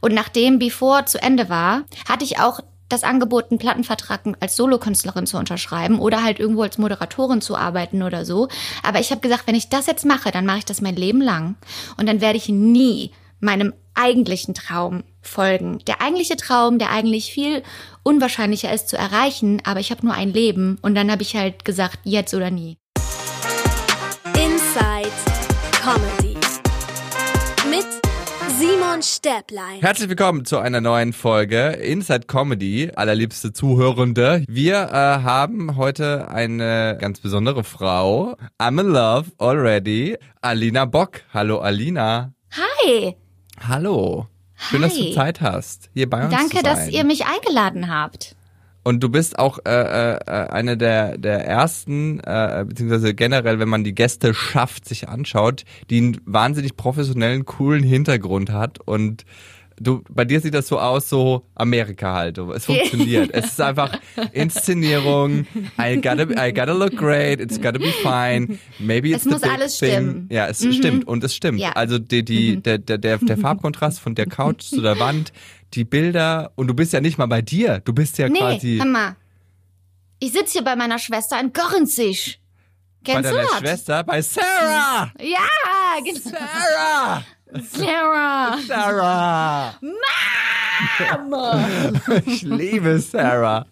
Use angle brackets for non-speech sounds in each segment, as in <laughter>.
Und nachdem Before zu Ende war, hatte ich auch das Angebot, einen Plattenvertrag als Solokünstlerin zu unterschreiben oder halt irgendwo als Moderatorin zu arbeiten oder so. Aber ich habe gesagt, wenn ich das jetzt mache, dann mache ich das mein Leben lang. Und dann werde ich nie meinem eigentlichen Traum folgen. Der eigentliche Traum, der eigentlich viel unwahrscheinlicher ist zu erreichen, aber ich habe nur ein Leben. Und dann habe ich halt gesagt, jetzt oder nie. Inside mit Simon Stäblein. Herzlich willkommen zu einer neuen Folge Inside Comedy, allerliebste Zuhörende. Wir äh, haben heute eine ganz besondere Frau. I'm in love already. Alina Bock. Hallo Alina. Hi! Hallo. Schön, dass du Hi. Zeit hast, hier bei uns Danke, zu sein. dass ihr mich eingeladen habt. Und du bist auch äh, äh, äh, eine der, der ersten, äh, beziehungsweise generell, wenn man die Gäste schafft, sich anschaut, die einen wahnsinnig professionellen, coolen Hintergrund hat. Und du, bei dir sieht das so aus, so Amerika halt. Es funktioniert. <laughs> es ist einfach Inszenierung. I gotta, I gotta look great. It's gotta be fine. Maybe it's Es the muss big alles thing. stimmen. Ja, es stimmt und es stimmt. Ja. Also die, die, der, der, der, der Farbkontrast von der Couch zu der Wand, die Bilder und du bist ja nicht mal bei dir. Du bist ja Nee, quasi hör mal. Ich sitze hier bei meiner Schwester in Gorenzig. bei Kennst du deiner das? Schwester, bei Sarah. Ja, genau. Sarah. Sarah. Sarah. <laughs> Ich liebe Sarah.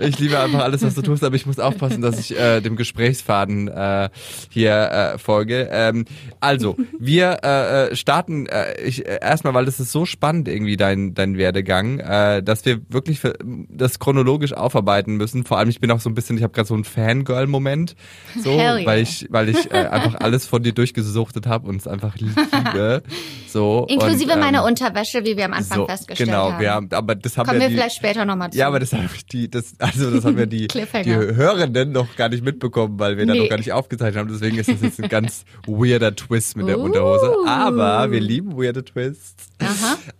Ich liebe einfach alles, was du tust, aber ich muss aufpassen, dass ich äh, dem Gesprächsfaden äh, hier äh, folge. Ähm, also, wir äh, äh, starten äh, ich, äh, erstmal, weil das ist so spannend irgendwie, dein, dein Werdegang, äh, dass wir wirklich für, das chronologisch aufarbeiten müssen. Vor allem, ich bin auch so ein bisschen, ich habe gerade so einen Fangirl-Moment, so, yeah. weil ich, weil ich äh, einfach alles von dir durchgesuchtet habe und es einfach liebe. So, Inklusive und, ähm, meiner Unterwäsche, wie wir am Anfang so, festgestellt genau, haben. wir haben, aber das haben Kommen wir die, vielleicht später nochmal zu. ja, aber das die, das, also das haben ja <laughs> die, die. Hörenden noch gar nicht mitbekommen, weil wir da Nee. noch gar nicht aufgezeichnet haben. Deswegen ist das jetzt ein ganz weirder Twist mit der Uh. Unterhose. Aber wir lieben weirde Twists.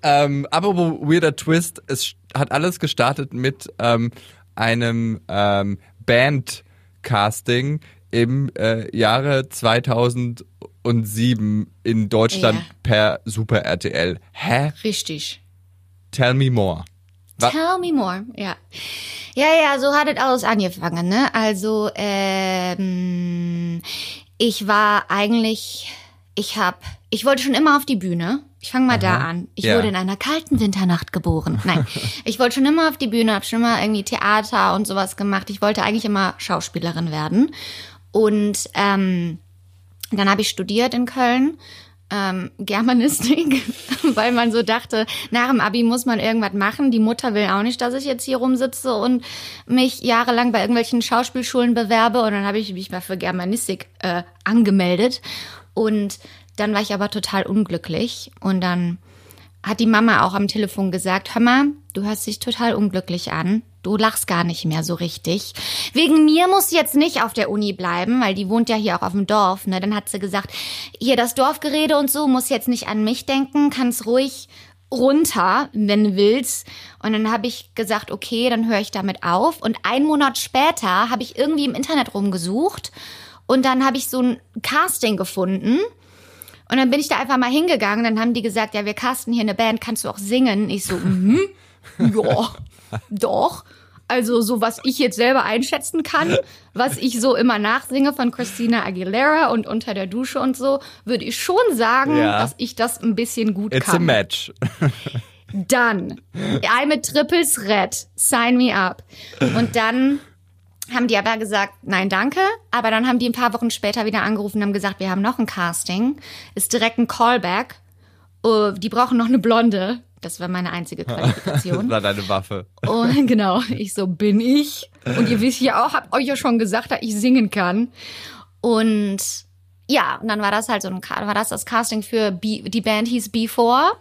Ähm, aber weirder Twist, es hat alles gestartet mit ähm, einem ähm, Band-Casting im äh, Jahre 2007 in Deutschland Ja. per Super RTL. Hä? Richtig. Tell me more. Wa- Tell me more. Ja. Ja, ja, so hat es alles angefangen, ne? Also, ähm, ich war eigentlich, ich hab, ich wollte schon immer auf die Bühne. Ich fange mal da an. Ich Ja. wurde in einer kalten Winternacht geboren. Nein, <laughs> ich wollte schon immer auf die Bühne, habe schon immer irgendwie Theater und sowas gemacht. Ich wollte eigentlich immer Schauspielerin werden. Und ähm, dann habe ich studiert in Köln, ähm, Germanistik, <laughs> weil man so dachte, nach dem Abi muss man irgendwas machen. Die Mutter will auch nicht, dass ich jetzt hier rumsitze und mich jahrelang bei irgendwelchen Schauspielschulen bewerbe. Und dann habe ich mich mal für Germanistik äh, angemeldet. Und dann war ich aber total unglücklich. Und dann hat die Mama auch am Telefon gesagt, hör mal, du hörst dich total unglücklich an. Du lachst gar nicht mehr so richtig. Wegen mir muss sie jetzt nicht auf der Uni bleiben, weil die wohnt ja hier auch auf dem Dorf. Ne? Dann hat sie gesagt, hier das Dorfgerede und so, muss jetzt nicht an mich denken, kannst ruhig runter, wenn du willst. Und dann habe ich gesagt, okay, dann höre ich damit auf. Und einen Monat später habe ich irgendwie im Internet rumgesucht und dann habe ich so ein Casting gefunden. Und dann bin ich da einfach mal hingegangen, dann haben die gesagt, ja, wir casten hier eine Band, kannst du auch singen? Ich so, mhm, <laughs> ja, doch. Also so, was ich jetzt selber einschätzen kann, was ich so immer nachsinge von Christina Aguilera und unter der Dusche und so, würde ich schon sagen, Ja. dass ich das ein bisschen gut It's a kann. match. Dann, I'm a triple threat, sign me up. Und dann haben die aber gesagt, nein, danke. Aber dann haben die ein paar Wochen später wieder angerufen und haben gesagt, wir haben noch ein Casting. Ist direkt ein Callback. Oh, die brauchen noch eine Blonde. Das war meine einzige <laughs> Das Qualifikation. war deine Waffe. Und <laughs> genau, ich so bin ich. Und ihr wisst ja auch, habt euch ja schon gesagt, dass ich singen kann. Und ja, und dann war das halt so ein, war das das Casting für B, die Band hieß Before.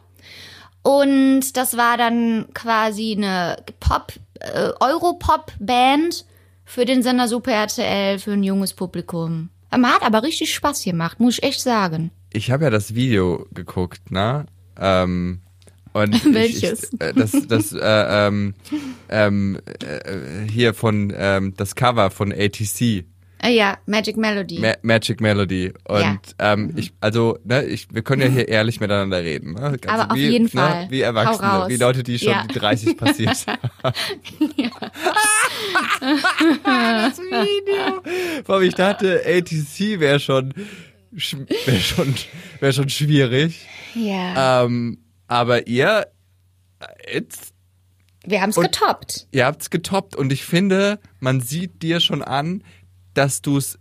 Und das war dann quasi eine Pop, äh, Europop-Band für den Sender Super RTL, für ein junges Publikum. Man hat aber richtig Spaß gemacht, muss ich echt sagen. Ich habe ja das Video geguckt, ne? Ähm, und <laughs> Welches? Ich, ich, äh, das, das, äh, ähm, ähm, äh, hier von ähm, das Cover von ATC. Äh, ja, Magic Melody. Ma Magic Melody. Und Ja. ähm, ich, also, ne, ich, wir können ja hier <laughs> ehrlich miteinander reden. Ne? Ganz Aber auf wie, jeden ne, Fall. Wie Erwachsene, wie Leute, die schon Ja. die 30 <laughs> passiert das Video. Allem, ich dachte, ATC wäre schon, wäre schon, wäre schon schwierig. ja. Ähm, aber ihr, jetzt, Wir haben es getoppt. ihr habt's getoppt und ich finde, man sieht dir schon an, dass du es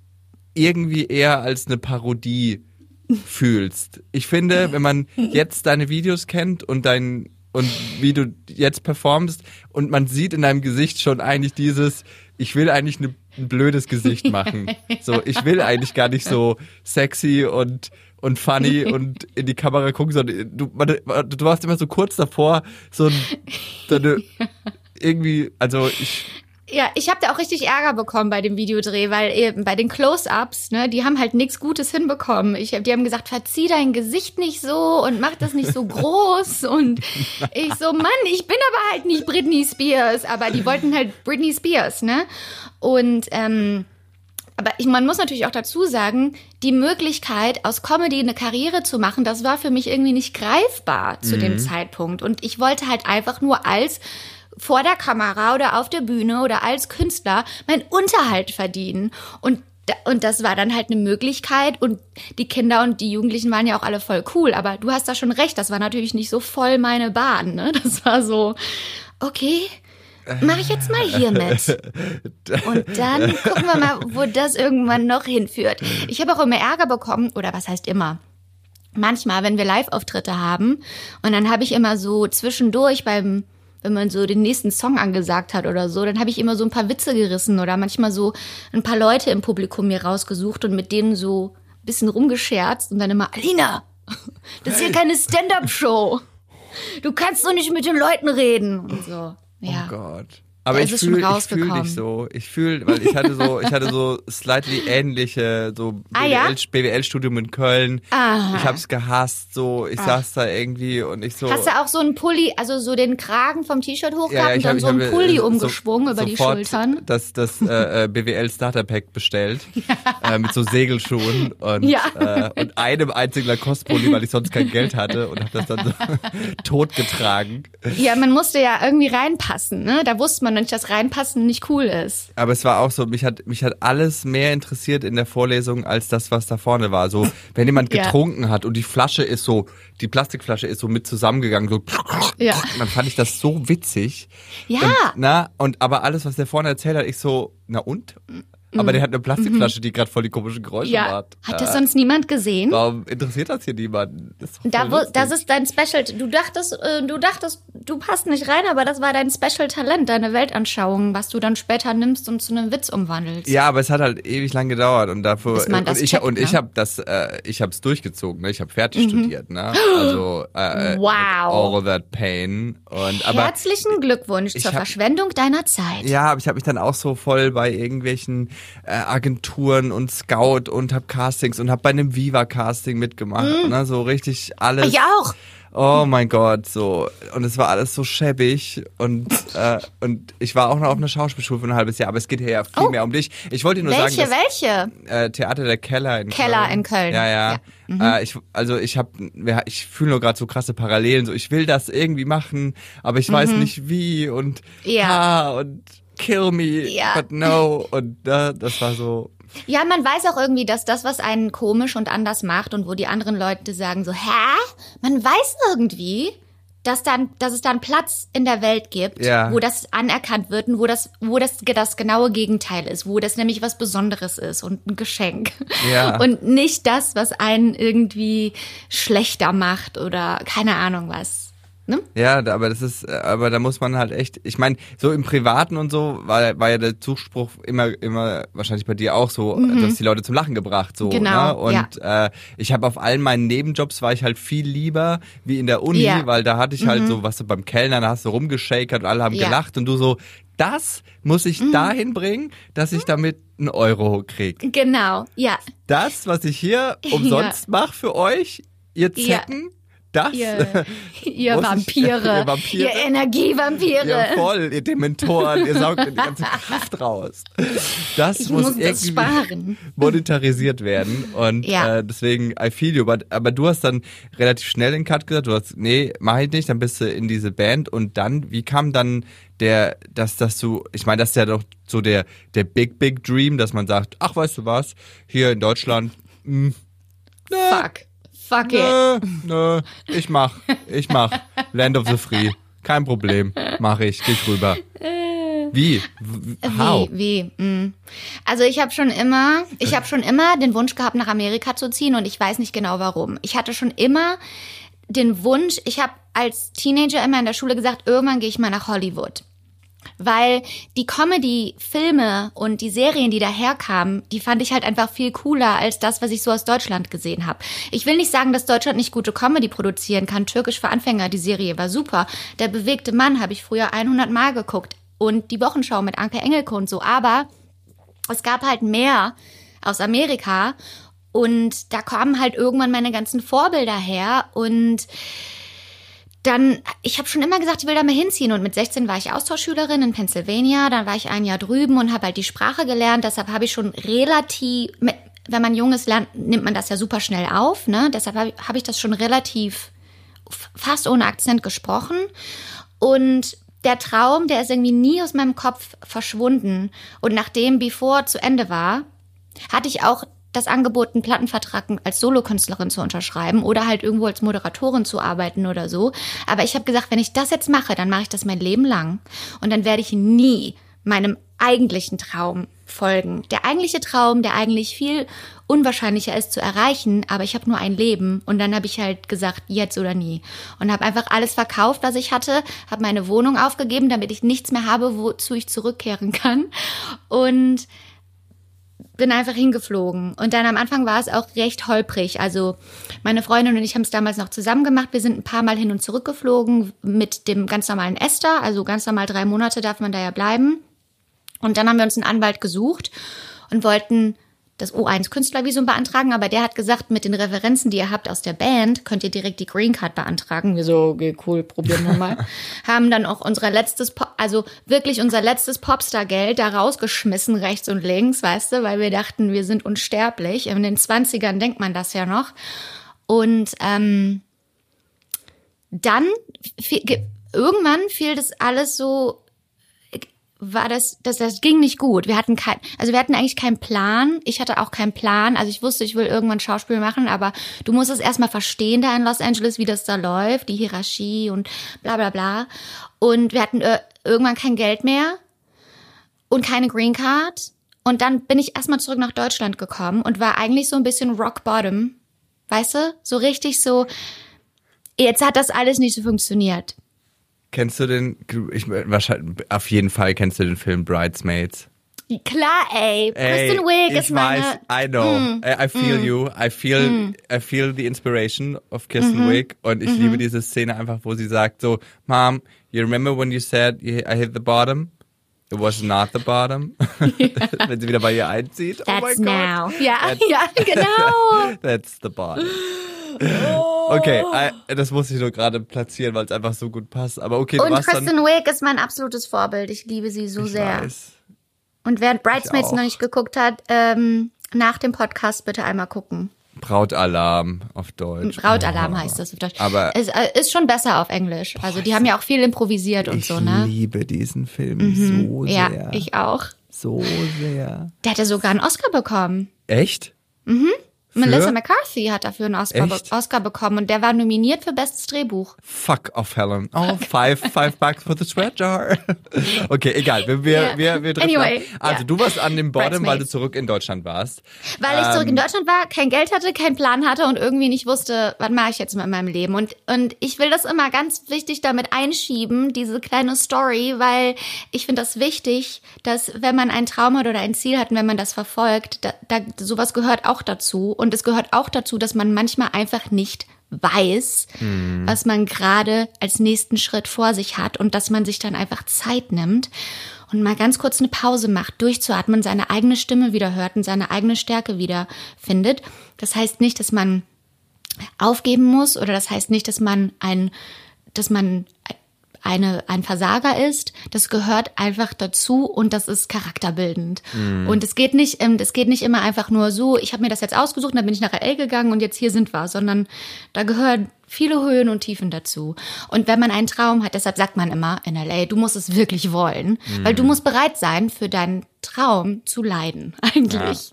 irgendwie eher als eine Parodie fühlst. Ich finde, wenn man jetzt deine Videos kennt und dein und wie du jetzt performst und man sieht in deinem Gesicht schon eigentlich dieses, ich will eigentlich ne, ein blödes Gesicht machen. So, ich will eigentlich gar nicht so sexy und und funny <laughs> und in die Kamera gucken, sondern du, man, du warst immer so kurz davor, so, ein, so eine <laughs> irgendwie, also ich, Ja, ich habe da auch richtig Ärger bekommen bei dem Videodreh, weil eben bei den Close-ups, ne, die haben halt nichts Gutes hinbekommen. Ich, hab- die haben gesagt, verzieh dein Gesicht nicht so und mach das nicht so <laughs> groß. Und ich so, Mann, ich bin aber halt nicht Britney Spears. Aber die wollten halt Britney Spears, ne? Und ähm, aber ich, man muss natürlich auch dazu sagen, die Möglichkeit, aus Comedy eine Karriere zu machen, das war für mich irgendwie nicht greifbar zu dem Zeitpunkt. Und ich wollte halt einfach nur als vor der Kamera oder auf der Bühne oder als Künstler meinen Unterhalt verdienen. Und und das war dann halt eine Möglichkeit und die Kinder und die Jugendlichen waren ja auch alle voll cool, aber du hast da schon recht, das war natürlich nicht so voll meine Bahn, ne? Das war so, okay, mache ich jetzt mal hier mit. <laughs> Und dann gucken wir mal, wo das irgendwann noch hinführt. Ich habe auch immer Ärger bekommen, oder was heißt immer? Manchmal, wenn wir Live-Auftritte haben, und dann habe ich immer so zwischendurch beim, wenn man so den nächsten Song angesagt hat oder so, dann habe ich immer so ein paar Witze gerissen oder manchmal so ein paar Leute im Publikum mir rausgesucht und mit denen so ein bisschen rumgescherzt und dann immer, Alina, das ist hier keine Stand-up-Show. Du kannst doch nicht mit den Leuten reden und so. Ja. Oh Gott. Aber ich fühle fühl dich so. Ich fühle, weil ich hatte so, ich hatte so <laughs> slightly ähnliche, so Ah, ja? BWL-Studium in Köln. Aha. Ich hab's gehasst, so, ich saß da irgendwie und ich so. Hast du auch so einen Pulli, also so den Kragen vom T-Shirt hochgehabt und hab- dann so einen hab, Pulli äh, so- umgeschwungen über die Schultern? Das, das äh, äh, BWL Starter Pack bestellt <laughs> äh, mit so Segelschuhen und, Ja. äh, und einem einzigen Lacoste-Pulli, weil ich sonst kein Geld hatte und habe das dann so <laughs> totgetragen. Ja, man musste ja irgendwie reinpassen, ne? Da wusste man noch nicht, dass reinpassen nicht cool ist. Aber es war auch so, mich hat, mich hat alles mehr interessiert in der Vorlesung als das, was da vorne war. So, wenn jemand <laughs> Ja. getrunken hat und die Flasche ist so, die Plastikflasche ist so mit zusammengegangen, so, Ja. <laughs> dann fand ich das so witzig. Ja. Und, na, und aber alles, was der vorne erzählt hat, ich so, na und? Aber der hat eine Plastikflasche, die gerade voll die komischen Geräusche Mhm. Ja. macht. Hat das Äh, sonst niemand gesehen? Warum interessiert das hier niemanden? Das ist Da, wo, das ist dein Special. Du dachtest, äh, du dachtest, du passt nicht rein, aber das war dein Special Talent, deine Weltanschauung, was du dann später nimmst und zu einem Witz umwandelst. Ja, aber es hat halt ewig lang gedauert und dafür und ich checkt, und ich ne? habe das äh, ich habe es durchgezogen, ne? Ich habe fertig studiert, ne? Also äh, Mhm. Wow. all of that pain und aber Herzlichen Glückwunsch zur hab- Verschwendung deiner Zeit. ja, aber ich habe mich dann auch so voll bei irgendwelchen äh, Agenturen und Scout und hab Castings und hab bei einem Viva Casting mitgemacht, ne? So richtig alles. Mhm. Ich auch. Oh mein Gott, so. Und es war alles so schäbig. Und, äh, und ich war auch noch auf einer Schauspielschule für ein halbes Jahr, aber es geht hier ja viel Oh. mehr um dich. Ich wollte dir nur Welche, sagen, dass, welche? äh, Theater der Keller in Keller Köln. in Köln. Ja, ja. Ja. Mhm. Äh, ich, also ich habe, ich fühle nur gerade so krasse Parallelen. So, ich will das irgendwie machen, aber ich weiß nicht wie und Mhm. Ja. ha, und kill me, Ja. but no. Und äh, das war so. Ja, man weiß auch irgendwie, dass das, was einen komisch und anders macht und wo die anderen Leute sagen so, hä? Man weiß irgendwie, dass dann, dass es da einen Platz in der Welt gibt, Ja. wo das anerkannt wird und wo das, wo das das genaue Gegenteil ist, wo das nämlich was Besonderes ist und ein Geschenk. Ja. <laughs> Und nicht das, was einen irgendwie schlechter macht oder keine Ahnung was. Ne? Ja, aber das ist, äh, aber da muss man halt echt, ich meine, so im Privaten und so war, war ja der Zuspruch immer, immer wahrscheinlich bei dir auch so, dass die Leute zum Lachen gebracht, so. Mhm. Genau, Ne? Und äh, ich habe auf allen meinen Nebenjobs war ich halt viel lieber wie in der Uni, Ja. Mhm. weil da hatte ich halt so, was du beim Kellner, da hast du rumgeschakert und alle haben Ja. Mhm. gelacht und du so, das muss ich dahin bringen, dass ich damit einen Euro krieg. Genau, ja. Das, was ich hier <laughs> umsonst mache für euch, ihr Ja. Zecken, das? Ihr, <laughs> ihr Vampire. ihr Vampire? Ihr Energievampire. Ja, voll, ihr Dementoren, ihr saugt die ganze Kraft raus. Das Ich muss, muss das irgendwie sparen. monetarisiert werden und Ja. äh, deswegen I feel you. Aber, aber du hast dann relativ schnell den Cut gesagt, du hast, nee, mach ich nicht, dann bist du in diese Band und dann, wie kam dann der, dass, dass du, ich meine, das ist ja doch so der, der Big, Big Dream, dass man sagt, ach, weißt du was, hier in Deutschland, mh, Fuck. Fuck it. Nö, nö, ich mach, ich mach. Land of the Free. Kein Problem. Mach ich, geh ich rüber. Wie? How? Wie, wie? mm. Also ich habe schon immer, ich habe schon immer den Wunsch gehabt, nach Amerika zu ziehen und ich weiß nicht genau warum. Ich hatte schon immer den Wunsch, ich habe als Teenager immer in der Schule gesagt, irgendwann gehe ich mal nach Hollywood. Weil die Comedy-Filme und die Serien, die daherkamen, die fand ich halt einfach viel cooler als das, was ich so aus Deutschland gesehen habe. Ich will nicht sagen, dass Deutschland nicht gute Comedy produzieren kann. Türkisch für Anfänger, die Serie war super. Der bewegte Mann habe ich früher 100 Mal geguckt. Und die Wochenschau mit Anke Engelke und so. Aber es gab halt mehr aus Amerika. Und da kamen halt irgendwann meine ganzen Vorbilder her. Und dann, ich habe schon immer gesagt, ich will da mal hinziehen. Und mit 16 war ich Austauschschülerin in Pennsylvania. Dann war ich ein Jahr drüben und habe halt die Sprache gelernt. Deshalb habe ich schon relativ, wenn man Junges lernt, nimmt man das ja super schnell auf. Ne? Deshalb habe ich- das schon relativ fast ohne Akzent gesprochen. Und der Traum, der ist irgendwie nie aus meinem Kopf verschwunden. Und nachdem Before zu Ende war, hatte ich auch das Angebot, einen Plattenvertrag als Solokünstlerin zu unterschreiben oder halt irgendwo als Moderatorin zu arbeiten oder so. Aber ich habe gesagt, wenn ich das jetzt mache, dann mache ich das mein Leben lang. Und dann werde ich nie meinem eigentlichen Traum folgen. Der eigentliche Traum, der eigentlich viel unwahrscheinlicher ist zu erreichen, aber ich habe nur ein Leben und dann habe ich halt gesagt, jetzt oder nie und habe einfach alles verkauft, was ich hatte, habe meine Wohnung aufgegeben, damit ich nichts mehr habe, wozu ich zurückkehren kann und bin einfach hingeflogen. Und dann am Anfang war es auch recht holprig. Also meine Freundin und ich haben es damals noch zusammen gemacht. Wir sind ein paar Mal hin und zurück geflogen mit dem ganz normalen Esther. Also ganz normal drei Monate darf man da ja bleiben. Und dann haben wir uns einen Anwalt gesucht und wollten das O1 Künstlervisum beantragen, aber der hat gesagt, mit den Referenzen, die ihr habt aus der Band, könnt ihr direkt die Green Card beantragen. Wir so, okay, cool, probieren wir mal. <laughs> Haben dann auch unser letztes, Pop, also wirklich unser letztes Popstar-Geld da rausgeschmissen, rechts und links, weißt du, weil wir dachten, wir sind unsterblich. In den 20ern denkt man das ja noch. Und ähm, dann, irgendwann fiel das alles so war das, das, das ging nicht gut. Wir hatten kein, also wir hatten eigentlich keinen Plan. Ich hatte auch keinen Plan. Also ich wusste, ich will irgendwann Schauspiel machen, aber du musst es erstmal verstehen da in Los Angeles, wie das da läuft, die Hierarchie und bla bla bla. Und wir hatten äh, irgendwann kein Geld mehr und keine Green Card. Und dann bin ich erstmal zurück nach Deutschland gekommen und war eigentlich so ein bisschen rock bottom. Weißt du? So richtig so, jetzt hat das alles nicht so funktioniert. Kennst du den, ich, wahrscheinlich, auf jeden Fall kennst du den Film Bridesmaids. Klar, ey. Kristen Wiig ist meine. weiß, I know, I, I feel you, I feel, I feel the inspiration of Kirsten Wiig und ich liebe diese Szene einfach, wo sie sagt so, Mom, you remember when you said I hit the bottom? It was not the bottom. <laughs> <laughs> Wenn sie wieder bei ihr einzieht. oh That's mein now. Gott. Ja, That's- <laughs> ja, genau. That's the bottom. Okay, I, das muss ich nur gerade platzieren, weil es einfach so gut passt. Aber okay, Und Kristen. Wiig ist mein absolutes Vorbild. Ich liebe sie so Ich sehr. weiß. Und wer Bridesmaids noch nicht geguckt hat, ähm, nach dem Podcast bitte einmal gucken. Brautalarm auf Deutsch. Brautalarm Oh. heißt das auf Deutsch. Aber- es äh, ist schon besser auf Englisch. Also die haben ja auch viel improvisiert und Ich so, ne? liebe diesen Film so Ja, sehr. ich auch. so sehr. Der hatte sogar einen Oscar bekommen. Echt? Melissa McCarthy hat dafür einen Oscar, Echt? Oscar bekommen und der war nominiert für bestes Drehbuch. Fuck off, Helen. Oh, five, five bucks for the sweat jar. <laughs> okay, egal. Wir, wir, Ja. wir, wir Anyway, ab. Also, ja. du warst an dem Bottom, weil du zurück in Deutschland warst. Weil ich zurück in Ähm. Deutschland war, kein Geld hatte, keinen Plan hatte und irgendwie nicht wusste, was mache ich jetzt mit meinem Leben. Und, und ich will das immer ganz wichtig damit einschieben, diese kleine Story, weil ich finde das wichtig, dass wenn man einen Traum hat oder ein Ziel hat und wenn man das verfolgt, da, da, sowas gehört auch dazu. Und es gehört auch dazu, dass man manchmal einfach nicht weiß, was man gerade als nächsten Schritt vor sich hat und dass man sich dann einfach Zeit nimmt und mal ganz kurz eine Pause macht, durchzuatmen, seine eigene Stimme wieder hört und seine eigene Stärke wieder findet. Das heißt nicht, dass man aufgeben muss oder das heißt nicht, dass man ein, dass man eine, ein Versager ist. Das gehört einfach dazu und das ist charakterbildend. Und es geht nicht, ähm, es geht nicht immer einfach nur so, ich habe mir das jetzt ausgesucht, dann bin ich nach LA gegangen und jetzt hier sind wir, sondern da gehören viele Höhen und Tiefen dazu. Und wenn man einen Traum hat, deshalb sagt man immer in LA, du musst es wirklich wollen, weil du musst bereit sein, für deinen Traum zu leiden, <laughs> eigentlich.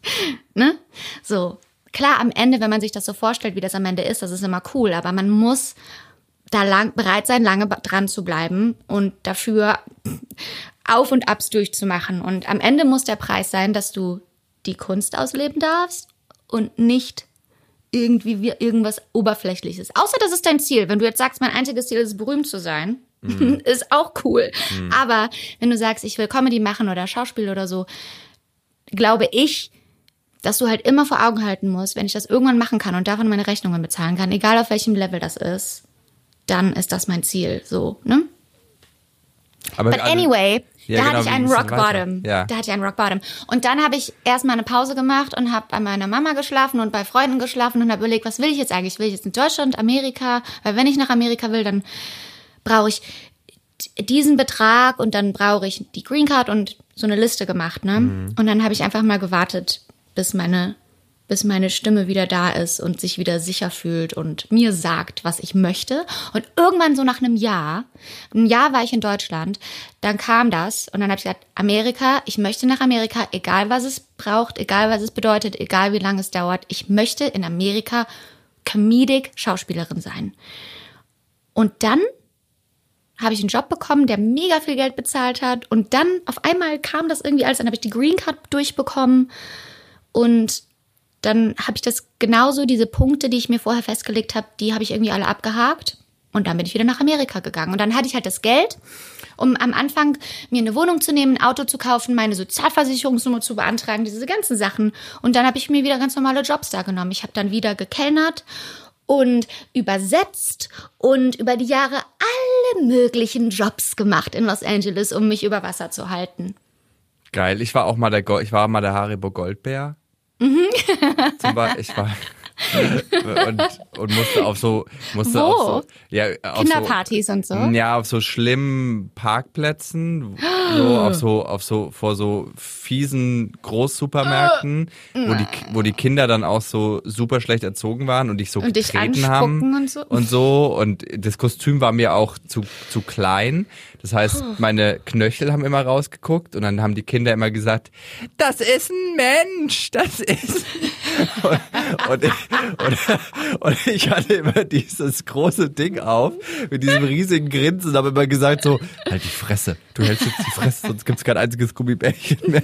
Ne? So. Klar, am Ende, wenn man sich das so vorstellt, wie das am Ende ist, das ist immer cool, aber man muss da lang, bereit sein, lange dran zu bleiben und dafür Auf und Abs durchzumachen. Und am Ende muss der Preis sein, dass du die Kunst ausleben darfst und nicht irgendwie wie irgendwas Oberflächliches. Außer das ist dein Ziel. Wenn du jetzt sagst, mein einziges Ziel ist, berühmt zu sein, <laughs> ist auch cool. Aber wenn du sagst, ich will Comedy machen oder Schauspiel oder so, glaube ich, dass du halt immer vor Augen halten musst, wenn ich das irgendwann machen kann und davon meine Rechnungen bezahlen kann, egal auf welchem Level das ist, dann ist das mein Ziel. So, ne? Aber But anyway, Ja, da genau, hatte ich einen Rock? Bottom. Ja. Da hatte ich einen Rock Bottom. Und dann habe ich erstmal eine Pause gemacht und habe bei meiner Mama geschlafen und bei Freunden geschlafen und habe überlegt, was will ich jetzt eigentlich? Will ich jetzt in Deutschland, Amerika? Weil wenn ich nach Amerika will, dann brauche ich diesen Betrag und dann brauche ich die Green Card und so eine Liste gemacht, ne? Mhm. Und dann habe ich einfach mal gewartet, bis meine bis meine Stimme wieder da ist und sich wieder sicher fühlt und mir sagt, was ich möchte. Und irgendwann so nach einem Jahr, ein Jahr war ich in Deutschland, dann kam das und dann habe ich gesagt, Amerika, ich möchte nach Amerika, egal was es braucht, egal was es bedeutet, egal wie lange es dauert, ich möchte in Amerika Comedic Schauspielerin sein. Und dann habe ich einen Job bekommen, der mega viel Geld bezahlt hat. Und dann auf einmal kam das irgendwie alles, dann habe ich die Green Card durchbekommen. Und dann habe ich das genauso, diese Punkte, die ich mir vorher festgelegt habe, die habe ich irgendwie alle abgehakt. Und dann bin ich wieder nach Amerika gegangen. Und dann hatte ich halt das Geld, um am Anfang mir eine Wohnung zu nehmen, ein Auto zu kaufen, meine Sozialversicherungsnummer zu beantragen, diese ganzen Sachen. Und dann habe ich mir wieder ganz normale Jobs da genommen. Ich habe dann wieder gekellnert und übersetzt und über die Jahre alle möglichen Jobs gemacht in Los Angeles, um mich über Wasser zu halten. Geil. Ich war auch mal der, Go ich war mal der Haribo Goldbär. Mhm. Zum Beispiel, ich war <laughs> und, und musste auf so musste Wo? auf so ja auf Kinderpartys und so. so ja auf so schlimmen Parkplätzen so auf so auf so vor so fiesen Großsupermärkten wo die wo die Kinder dann auch so super schlecht erzogen waren und dich so Und dich getreten anspucken haben und so. und so und das Kostüm war mir auch zu zu klein das heißt meine Knöchel haben immer rausgeguckt und dann haben die Kinder immer gesagt das ist ein Mensch das ist <laughs> <laughs> und, und, ich, und, und ich hatte immer dieses große Ding auf mit diesem riesigen Grinsen und habe immer gesagt so halt die Fresse du hältst jetzt die Fresse sonst gibt's kein einziges Gummibärchen mehr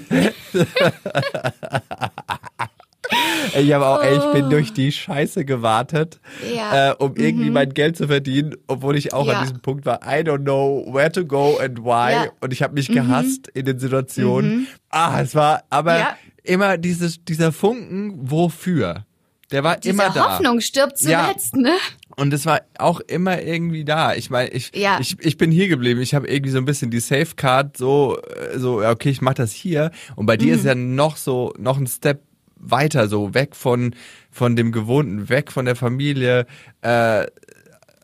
Ich habe auch, ey, ich bin durch die Scheiße gewartet, Oh. Ja. äh, um irgendwie mein Geld zu verdienen, obwohl ich auch Ja. an diesem Punkt war, I don't know where to go and why. Ja. Und ich habe mich gehasst in den Situationen. Ah, es war aber immer dieses, dieser Funken, wofür? Der war Diese immer da. Hoffnung stirbt Ja. zuletzt, ne? Und es war auch immer irgendwie da. Ich meine, ich, Ja. ich, ich bin hier geblieben. Ich habe irgendwie so ein bisschen die Safecard so, äh, so, ja, okay, ich mach das hier. Und bei dir ist ja noch so, noch ein Step weiter, so weg von, von dem Gewohnten, weg von der Familie, äh,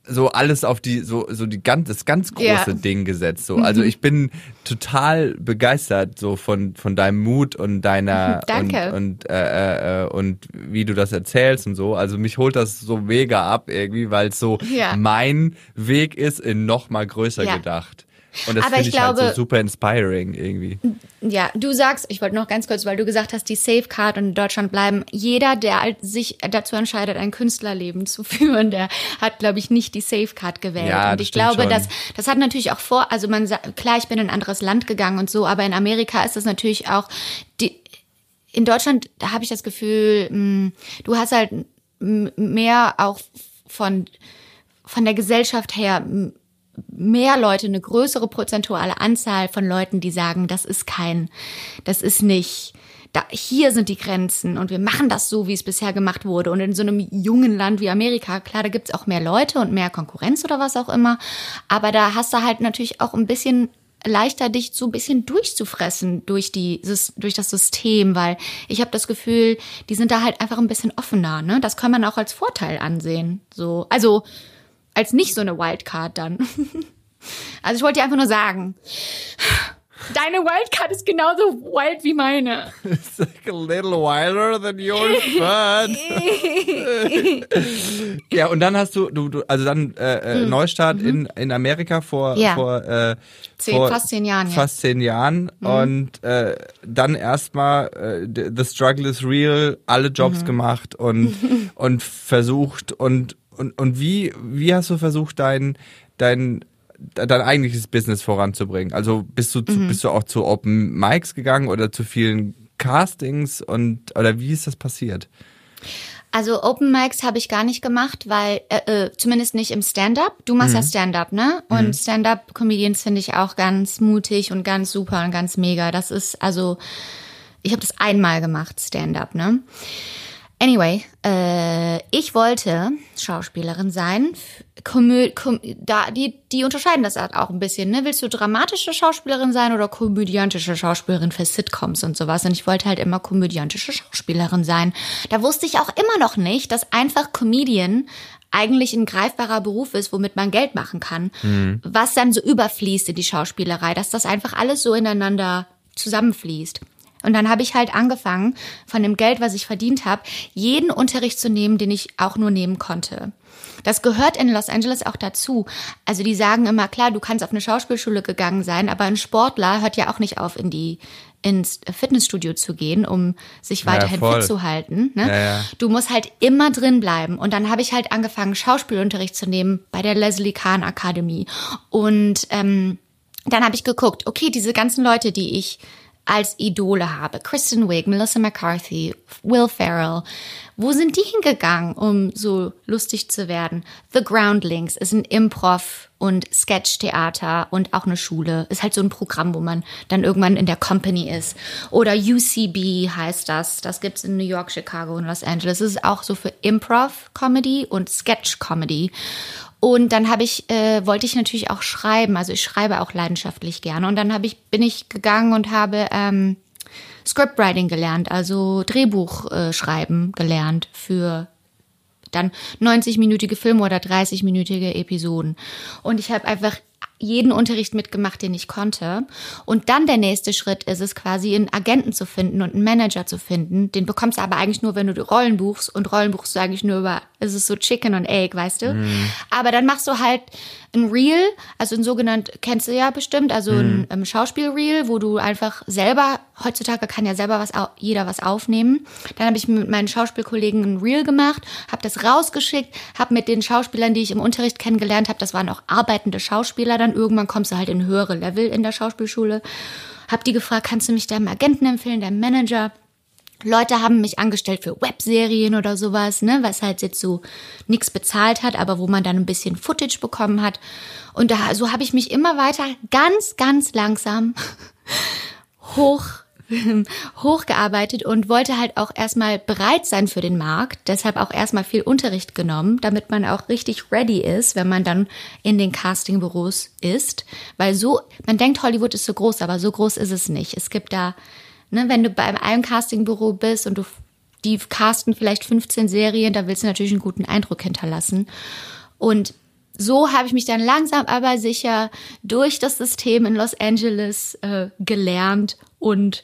so alles auf die, so, so die ganz, das ganz große Ja. Ding gesetzt. So. Also ich bin total begeistert so von, von deinem Mut und deiner <laughs> Danke. und, und, äh, äh, und wie du das erzählst und so. Also mich holt das so mega ab irgendwie, weil es so Ja. mein Weg ist in noch mal größer Ja. gedacht. Und das Aber finde ich ich, halt glaube- so super inspiring irgendwie. Ja, du sagst, ich wollte noch ganz kurz, weil du gesagt hast, die Safecard und in Deutschland bleiben. Jeder, der halt sich dazu entscheidet, ein Künstlerleben zu <laughs> führen, der hat, glaube ich, nicht die Safecard gewählt. Ja, und ich glaube, schon. dass das hat natürlich auch vor, also man klar, ich bin in ein anderes Land gegangen und so, aber in Amerika ist das natürlich auch die in Deutschland, da habe ich das Gefühl, mh, du hast halt mehr auch von von der Gesellschaft her mehr Leute, eine größere prozentuale Anzahl von Leuten, die sagen, das ist kein, das ist nicht, da, hier sind die Grenzen und wir machen das so, wie es bisher gemacht wurde. Und in so einem jungen Land wie Amerika, klar, da gibt's auch mehr Leute und mehr Konkurrenz oder was auch immer. Aber da hast du halt natürlich auch ein bisschen leichter, dich so ein bisschen durchzufressen durch die durch das System, weil ich habe das Gefühl, die sind da halt einfach ein bisschen offener. Ne? Das kann man auch als Vorteil ansehen. So, also als nicht so eine Wildcard dann. <laughs> Also ich wollte dir einfach nur sagen, deine Wildcard ist genauso wild wie meine. It's like a little wilder than yours, but. <laughs> ja, und dann hast du, du, du also dann äh, äh, Neustart mhm. in, in Amerika vor, Ja. vor, äh, Zehn, vor fast zehn Jahren jetzt. fast zehn Jahren und äh, dann erstmal äh, the the struggle is real, alle Jobs Mhm. gemacht und <laughs> und versucht und und und wie wie hast du versucht dein dein dein eigentliches Business voranzubringen? Also bist du zu, Mhm. bist du auch zu Open Mics gegangen oder zu vielen Castings und oder wie ist das passiert? Also Open Mics habe ich gar nicht gemacht, weil äh, äh, zumindest nicht im Stand-up. Du machst ja Stand-up, ne? Und Stand-up-Comedians finde ich auch ganz mutig und ganz super und ganz mega. Das ist also, ich habe das einmal gemacht, Stand-up, ne? Anyway, äh, ich wollte Schauspielerin sein. Komö kom da, die, die unterscheiden das halt auch ein bisschen. Ne? Willst du dramatische Schauspielerin sein oder komödiantische Schauspielerin für Sitcoms und sowas? Und ich wollte halt immer komödiantische Schauspielerin sein. Da wusste ich auch immer noch nicht, dass einfach Comedian eigentlich ein greifbarer Beruf ist, womit man Geld machen kann. Was dann so überfließt in die Schauspielerei, dass das einfach alles so ineinander zusammenfließt. Und dann habe ich halt angefangen, von dem Geld, was ich verdient habe, jeden Unterricht zu nehmen, den ich auch nur nehmen konnte. Das gehört in Los Angeles auch dazu. Also die sagen immer, klar, du kannst auf eine Schauspielschule gegangen sein, aber ein Sportler hört ja auch nicht auf, in die ins Fitnessstudio zu gehen, um sich weiterhin voll. fit zu halten. Ne? Ja, ja. Du musst halt immer drin bleiben. Und dann habe ich halt angefangen, Schauspielunterricht zu nehmen bei der Leslie Kahn Akademie. Und ähm, dann habe ich geguckt, okay, diese ganzen Leute, die ich als Idole habe, Kristen Wiig, Melissa McCarthy, Will Ferrell, wo sind die hingegangen, um so lustig zu werden? The Groundlings ist ein Improv- und Sketch-Theater und auch eine Schule. Ist halt so ein Programm, wo man dann irgendwann in der Company ist. Oder UCB heißt das. Das gibt's in New York, Chicago und Los Angeles. Das ist auch so für Improv-Comedy und Sketch-Comedy. Und dann habe ich, äh, wollte ich natürlich auch schreiben. Also ich schreibe auch leidenschaftlich gerne. Und dann habe ich, bin ich gegangen und habe ähm, Scriptwriting gelernt, also Drehbuch äh, schreiben gelernt für dann 90-minütige Filme oder 30-minütige Episoden. Und ich habe einfach jeden Unterricht mitgemacht, den ich konnte. Und dann der nächste Schritt ist es quasi, einen Agenten zu finden und einen Manager zu finden. Den bekommst du aber eigentlich nur, wenn du Rollen buchst. Und Rollen buchst du eigentlich nur über, es ist so Chicken und Egg, weißt du? Aber dann machst du halt ein Reel, also ein sogenannt, kennst du ja bestimmt, also ein ähm, Schauspielreel, wo du einfach selber, heutzutage kann ja selber was, jeder was aufnehmen. Dann habe ich mit meinen Schauspielkollegen ein Reel gemacht, habe das rausgeschickt, habe mit den Schauspielern, die ich im Unterricht kennengelernt habe, das waren auch arbeitende Schauspieler, dann irgendwann kommst du halt in höhere Level in der Schauspielschule, habe die gefragt, kannst du mich deinem Agenten empfehlen, deinem Manager? Leute haben mich angestellt für Webserien oder sowas, ne, was halt jetzt so nichts bezahlt hat, aber wo man dann ein bisschen Footage bekommen hat. Und da, so habe ich mich immer weiter ganz, ganz langsam <laughs> hoch hochgearbeitet und wollte halt auch erstmal bereit sein für den Markt, deshalb auch erstmal viel Unterricht genommen, damit man auch richtig ready ist, wenn man dann in den Castingbüros ist, weil so man denkt Hollywood ist so groß, aber so groß ist es nicht. Es gibt da ne, wenn du bei einem Castingbüro bist und du die casten vielleicht 15 Serien, da willst du natürlich einen guten Eindruck hinterlassen. Und so habe ich mich dann langsam aber sicher durch das System in Los Angeles äh, gelernt und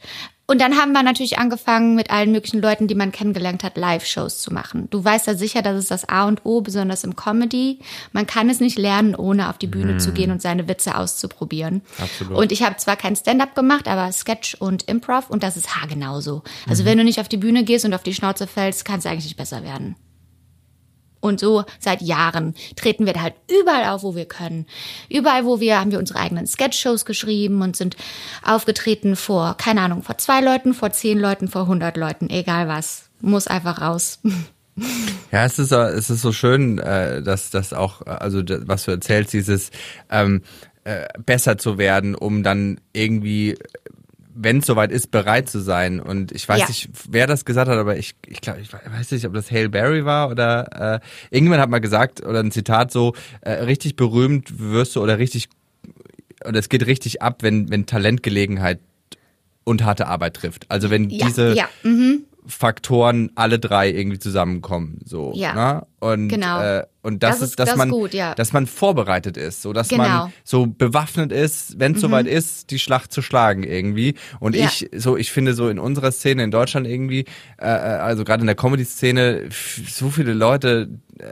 und dann haben wir natürlich angefangen, mit allen möglichen Leuten, die man kennengelernt hat, Live-Shows zu machen. Du weißt ja sicher, das ist das A und O, besonders im Comedy. Man kann es nicht lernen, ohne auf die Bühne zu gehen und seine Witze auszuprobieren. Absolut. Und ich habe zwar kein Stand-up gemacht, aber Sketch und Improv und das ist haargenau so. Also wenn du nicht auf die Bühne gehst und auf die Schnauze fällst, kann es eigentlich nicht besser werden. Und so seit Jahren treten wir da halt überall auf, wo wir können. Überall, wo wir, haben wir unsere eigenen Sketch-Shows geschrieben und sind aufgetreten vor, keine Ahnung, vor zwei Leuten, vor zehn Leuten, vor hundert Leuten, egal was. Muss einfach raus. Ja, es ist, äh, es ist so schön, äh, dass das auch, äh, also was du erzählst, dieses ähm, äh, besser zu werden, um dann irgendwie, wenn es soweit ist, bereit zu sein. Und ich weiß Ja. nicht, wer das gesagt hat, aber ich, ich glaube, ich weiß nicht, ob das Hale Berry war oder äh, irgendjemand hat mal gesagt oder ein Zitat so, äh, richtig berühmt wirst du oder richtig und es geht richtig ab, wenn, wenn Talentgelegenheit und harte Arbeit trifft. Also wenn Ja, diese ja, mhm. Faktoren alle drei irgendwie zusammenkommen, so. Ja. Ne? Und, Genau. äh, und das, Das ist, dass das man, gut, ja. dass man vorbereitet ist, so dass Genau. Mhm. man so bewaffnet ist, wenn es soweit ist, die Schlacht zu schlagen irgendwie. Und Ja. ich, so, ich finde so in unserer Szene in Deutschland irgendwie, äh, äh, also gerade in der Comedy-Szene, so viele Leute äh,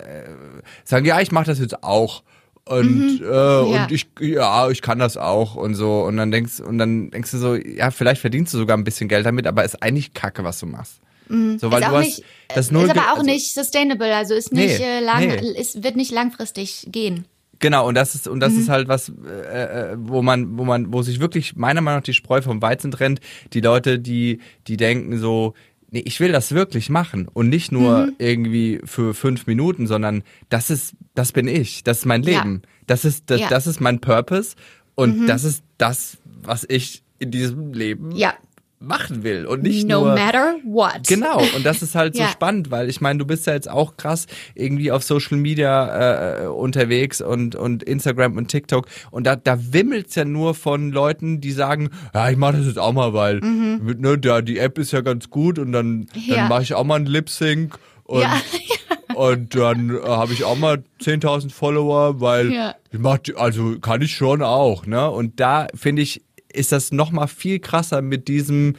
sagen, ja, ich mache das jetzt auch. Und, äh, Mhm. Ja. und ich, ja, ich kann das auch und so. Und dann denkst, und dann denkst du so, ja, vielleicht verdienst du sogar ein bisschen Geld damit, aber ist eigentlich Kacke, was du machst. So, weil Mhm. ist du hast nicht, das null ist aber auch also, nicht sustainable, also ist nicht Nee, äh, lang, nee. ist, wird nicht langfristig gehen. Genau, und das ist, und Mhm. das ist halt was, äh, äh, wo man, wo man, wo sich wirklich meiner Meinung nach die Spreu vom Weizen trennt. Die Leute, die, die denken so, nee, ich will das wirklich machen und nicht nur Mhm. irgendwie für fünf Minuten, sondern das ist, das bin ich, das ist mein Ja. Leben, das ist, das, Ja. Mhm. das ist mein Purpose und das ist das, was ich in diesem Leben Ja. Machen will und nicht no nur matter what. Genau, und das ist halt so <laughs> Ja. spannend, weil ich meine, du bist ja jetzt auch krass irgendwie auf Social Media äh, unterwegs und, und Instagram und TikTok und da, da wimmelt's ja nur von Leuten, die sagen, ja, ich mache das jetzt auch mal, weil mit, ne, da, die App ist ja ganz gut und dann, dann Mhm. Ja. mache ich auch mal einen Lip-Sync und, Ja. <laughs> und dann äh, habe ich auch mal 10.000 Follower, weil Ja. ich mach, also kann ich schon auch, ne? Und da finde ich, ist das noch mal viel krasser mit diesem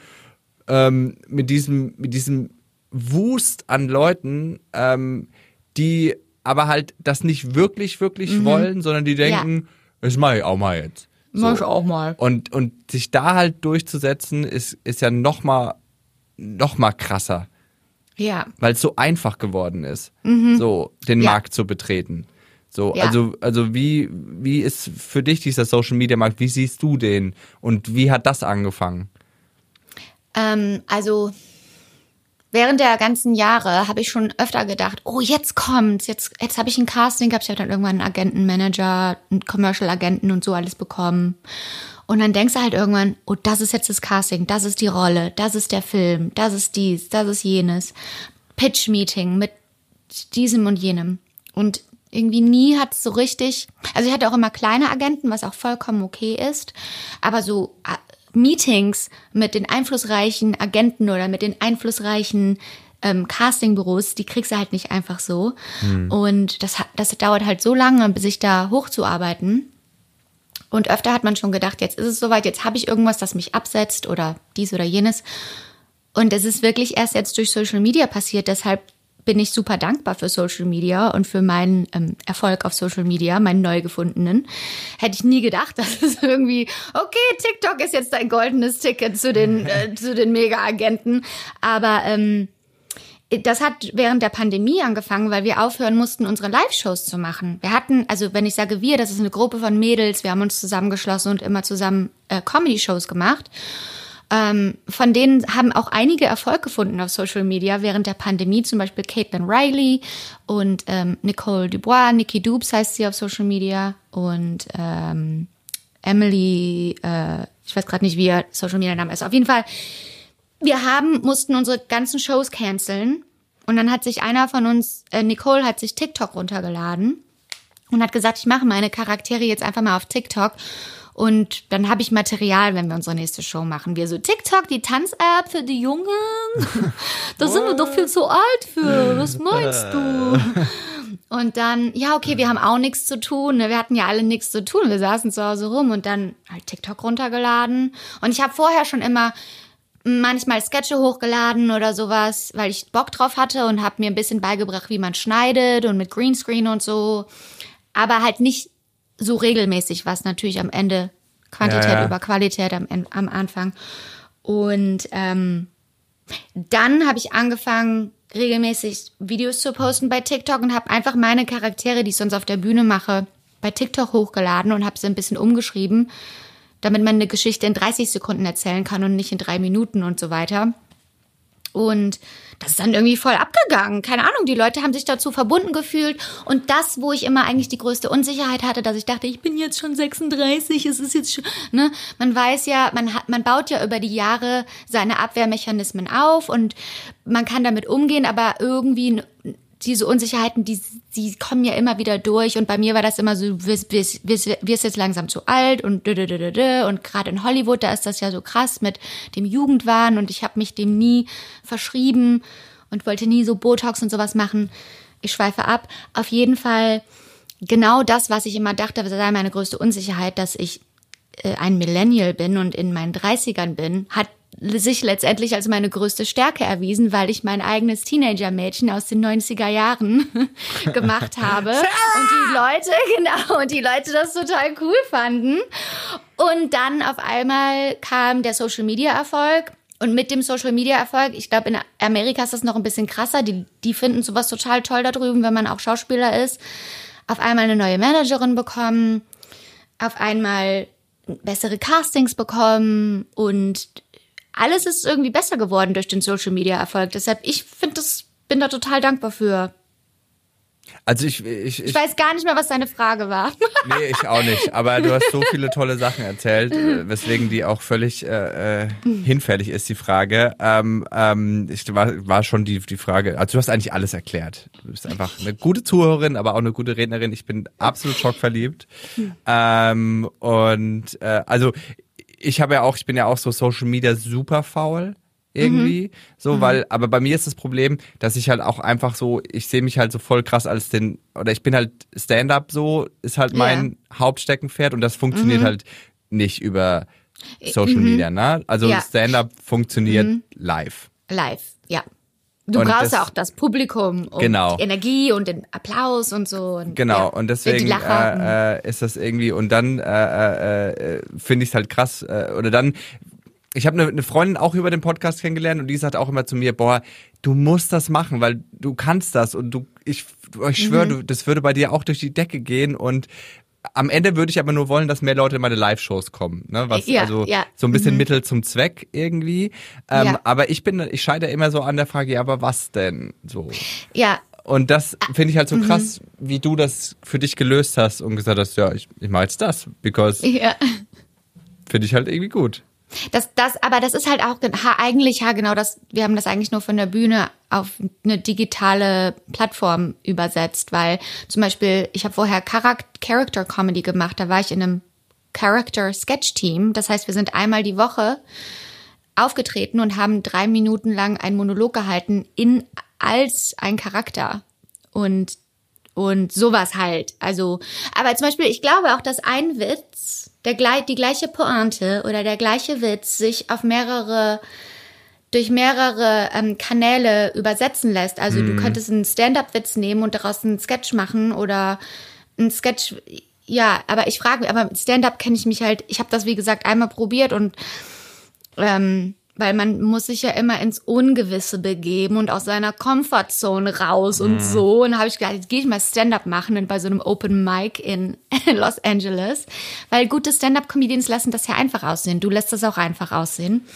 ähm, mit diesem, mit diesem Wust an Leuten, ähm, die aber halt das nicht wirklich, wirklich Mhm. wollen, sondern die denken, das mache ich auch mal jetzt. Mach ich auch mal. Und, und sich da halt durchzusetzen, ist, ist ja noch mal, noch mal krasser, Ja. weil es so einfach geworden ist, so den Mhm. Ja. Markt zu betreten. So, Ja. also, also wie, wie ist für dich dieser Social Media Markt? Wie siehst du den? Und wie hat das angefangen? Ähm, also während der ganzen Jahre habe ich schon öfter gedacht, oh, jetzt kommt's, jetzt, jetzt habe ich ein Casting gehabt, ich habe dann irgendwann einen Agentenmanager, einen Commercial-Agenten und so alles bekommen. Und dann denkst du halt irgendwann, oh, das ist jetzt das Casting, das ist die Rolle, das ist der Film, das ist dies, das ist jenes. Pitch-Meeting mit diesem und jenem. Und irgendwie nie hat es so richtig, also ich hatte auch immer kleine Agenten, was auch vollkommen okay ist, aber so äh, Meetings mit den einflussreichen Agenten oder mit den einflussreichen ähm, Castingbüros, die kriegst du halt nicht einfach so. Und das, das dauert halt so lange, sich da hochzuarbeiten. Und öfter hat man schon gedacht, jetzt ist es soweit, jetzt habe ich irgendwas, das mich absetzt oder dies oder jenes. Und es ist wirklich erst jetzt durch Social Media passiert. Deshalb bin ich super dankbar für Social Media und für meinen ähm, Erfolg auf Social Media, meinen neu gefundenen. Hätte ich nie gedacht, <laughs> dass es irgendwie, okay, TikTok ist jetzt dein goldenes Ticket zu den, <laughs> äh, zu den Mega-Agenten. Aber ähm, das hat während der Pandemie angefangen, weil wir aufhören mussten, unsere Live-Shows zu machen. Wir hatten, also wenn ich sage wir, das ist eine Gruppe von Mädels, wir haben uns zusammengeschlossen und immer zusammen äh, Comedy-Shows gemacht. Ähm, von denen haben auch einige Erfolg gefunden auf Social Media während der Pandemie, zum Beispiel Caitlin Riley und ähm, Nicole Dubois, Nikki Dubes heißt sie auf Social Media und ähm, Emily, äh, ich weiß gerade nicht, wie ihr Social Media Name ist. Auf jeden Fall, wir haben, mussten unsere ganzen Shows canceln und dann hat sich einer von uns, äh, Nicole hat sich TikTok runtergeladen und hat gesagt, ich mache meine Charaktere jetzt einfach mal auf TikTok. Und dann habe ich Material, wenn wir unsere nächste Show machen. Wir so, TikTok, die Tanz-App für die Jungen. <laughs> Da sind wir doch viel zu alt für. Was meinst du? <laughs> Und dann, ja, okay, wir haben auch nichts zu tun. ne? Wir hatten ja alle nichts zu tun. Wir saßen zu Hause rum und dann halt TikTok runtergeladen. Und ich habe vorher schon immer manchmal Sketche hochgeladen oder sowas, weil ich Bock drauf hatte und habe mir ein bisschen beigebracht, wie man schneidet und mit Greenscreen und so. Aber halt nicht so regelmäßig, was natürlich am Ende Quantität Ja, ja. über Qualität am, am Anfang. Und ähm, dann habe ich angefangen, regelmäßig Videos zu posten bei TikTok und habe einfach meine Charaktere, die ich sonst auf der Bühne mache, bei TikTok hochgeladen und habe sie ein bisschen umgeschrieben, damit man eine Geschichte in 30 Sekunden erzählen kann und nicht in drei Minuten und so weiter. Und das ist dann irgendwie voll abgegangen. Keine Ahnung, die Leute haben sich dazu verbunden gefühlt. Und das, wo ich immer eigentlich die größte Unsicherheit hatte, dass ich dachte, ich bin jetzt schon 36, es ist jetzt schon, ne? Man weiß ja, man hat, man baut ja über die Jahre seine Abwehrmechanismen auf und man kann damit umgehen, aber irgendwie diese Unsicherheiten, die, die kommen ja immer wieder durch. Und bei mir war das immer so, wirst, wirst, wirst, wirst jetzt langsam zu alt und dö, dö, dö, dö, dö. und gerade in Hollywood, da ist das ja so krass mit dem Jugendwahn und ich habe mich dem nie verschrieben und wollte nie so Botox und sowas machen. Ich schweife ab. Auf jeden Fall genau das, was ich immer dachte, sei meine größte Unsicherheit, dass ich äh, ein Millennial bin und in meinen 30ern bin, hat sich letztendlich als meine größte Stärke erwiesen, weil ich mein eigenes Teenager-Mädchen aus den 90er Jahren <laughs> gemacht habe. <laughs> Und die Leute, <laughs> genau, und die Leute das total cool fanden. Und dann auf einmal kam der Social-Media-Erfolg. Und mit dem Social Media Erfolg, ich glaube, in Amerika ist das noch ein bisschen krasser. Die, die finden sowas total toll da drüben, wenn man auch Schauspieler ist. Auf einmal eine neue Managerin bekommen, auf einmal bessere Castings bekommen und alles ist irgendwie besser geworden durch den Social Media Erfolg. Deshalb, ich finde das, bin da total dankbar für. Also ich, ich, ich, ich weiß gar nicht mehr, was deine Frage war. <laughs> Nee, ich auch nicht. Aber du hast so viele tolle Sachen erzählt, äh, weswegen die auch völlig äh, äh, hinfällig ist, die Frage. Ähm, ähm, ich war, war schon die, die Frage, also du hast eigentlich alles erklärt. Du bist einfach eine gute Zuhörerin, aber auch eine gute Rednerin. Ich bin absolut schockverliebt. Ähm, und äh, also ich habe ja auch, ich bin ja auch so Social Media super faul irgendwie mhm. so mhm. weil aber bei mir ist das Problem dass ich halt auch einfach so ich sehe mich halt so voll krass als den oder ich bin halt Stand up so ist halt mein yeah. Hauptsteckenpferd und das funktioniert mhm. halt nicht über Social mhm. Media ne also ja. Stand up funktioniert mhm. live live ja Du und brauchst ja auch das Publikum und genau. die Energie und den Applaus und so. Und, genau, ja, und deswegen äh, äh, ist das irgendwie, und dann äh, äh, äh finde ich es halt krass, äh, oder dann, ich habe eine ne Freundin auch über den Podcast kennengelernt und die sagt auch immer zu mir, boah, du musst das machen, weil du kannst das und du, ich, ich schwöre, mhm. das würde bei dir auch durch die Decke gehen und am Ende würde ich aber nur wollen, dass mehr Leute in meine Live-Shows kommen. Ne? Was ja, also ja. so ein bisschen mhm. Mittel zum Zweck irgendwie. Ähm, ja. Aber ich bin, ich scheitere immer so an der Frage, ja, aber was denn so? Ja. Und das finde ich halt so mhm. krass, wie du das für dich gelöst hast und gesagt hast, ja, ich, ich mache jetzt das, because ja. finde ich halt irgendwie gut. Das, das, aber das ist halt auch eigentlich ja genau das. Wir haben das eigentlich nur von der Bühne auf eine digitale Plattform übersetzt, weil zum Beispiel ich habe vorher Character Comedy gemacht. Da war ich in einem Character Sketch Team. Das heißt, wir sind einmal die Woche aufgetreten und haben drei Minuten lang einen Monolog gehalten in als ein Charakter und und sowas halt. Also, aber zum Beispiel, ich glaube auch, dass ein Witz der, die gleiche Pointe oder der gleiche Witz sich auf mehrere durch mehrere ähm, Kanäle übersetzen lässt. Also mhm. du könntest einen Stand-up-Witz nehmen und daraus einen Sketch machen oder einen Sketch. Ja, aber ich frage mich, aber mit Stand-up kenne ich mich halt. Ich habe das wie gesagt einmal probiert und ähm, weil man muss sich ja immer ins Ungewisse begeben und aus seiner Comfortzone raus und mhm. so. Und habe ich gedacht, jetzt gehe ich mal Stand-up machen bei so einem Open Mic in <laughs> Los Angeles, weil gute Stand-up-Comedians lassen das ja einfach aussehen. Du lässt das auch einfach aussehen.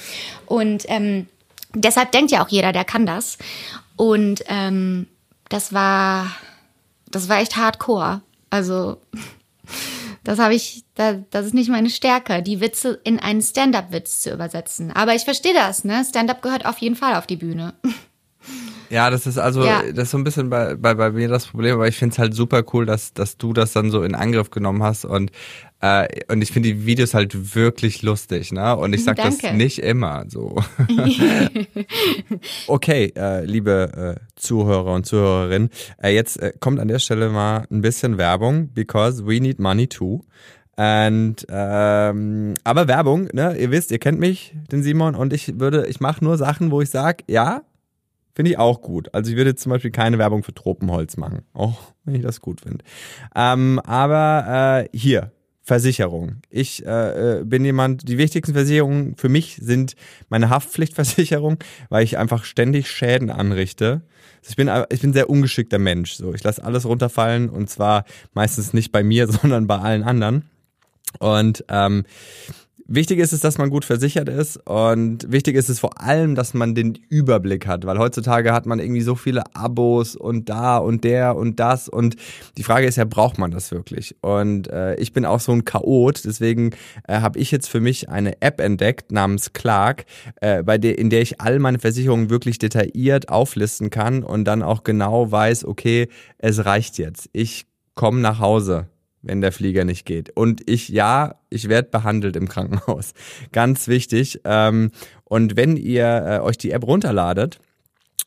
Und ähm, deshalb denkt ja auch jeder, der kann das. Und ähm, das war, das war echt Hardcore. Also das habe ich, das ist nicht meine Stärke, die Witze in einen Stand-up-Witz zu übersetzen. Aber ich verstehe das, ne? Stand-up gehört auf jeden Fall auf die Bühne. Ja, das ist also, ja. das ist so ein bisschen bei, bei, bei mir das Problem, aber ich finde es halt super cool, dass, dass du das dann so in Angriff genommen hast und äh, und ich finde die Videos halt wirklich lustig, ne? Und ich sag Danke. das nicht immer so. <laughs> okay, äh, liebe äh, Zuhörer und Zuhörerinnen, äh, jetzt äh, kommt an der Stelle mal ein bisschen Werbung, because we need money too. Und ähm, aber Werbung, ne? Ihr wisst, ihr kennt mich, den Simon, und ich würde, ich mache nur Sachen, wo ich sage, ja, Finde ich auch gut. Also ich würde zum Beispiel keine Werbung für Tropenholz machen, auch wenn ich das gut finde. Ähm, aber äh, hier, Versicherung. Ich äh, äh, bin jemand, die wichtigsten Versicherungen für mich sind meine Haftpflichtversicherung, weil ich einfach ständig Schäden anrichte. Also ich bin, ich bin ein sehr ungeschickter Mensch. So, ich lasse alles runterfallen und zwar meistens nicht bei mir, <laughs> sondern bei allen anderen. Und ähm, Wichtig ist es, dass man gut versichert ist und wichtig ist es vor allem, dass man den Überblick hat, weil heutzutage hat man irgendwie so viele Abos und da und der und das und die Frage ist ja, braucht man das wirklich? Und äh, ich bin auch so ein Chaot, deswegen äh, habe ich jetzt für mich eine App entdeckt namens Clark, äh, bei der in der ich all meine Versicherungen wirklich detailliert auflisten kann und dann auch genau weiß, okay, es reicht jetzt. Ich komme nach Hause wenn der Flieger nicht geht. Und ich, ja, ich werde behandelt im Krankenhaus. <laughs> Ganz wichtig. Ähm, und wenn ihr äh, euch die App runterladet,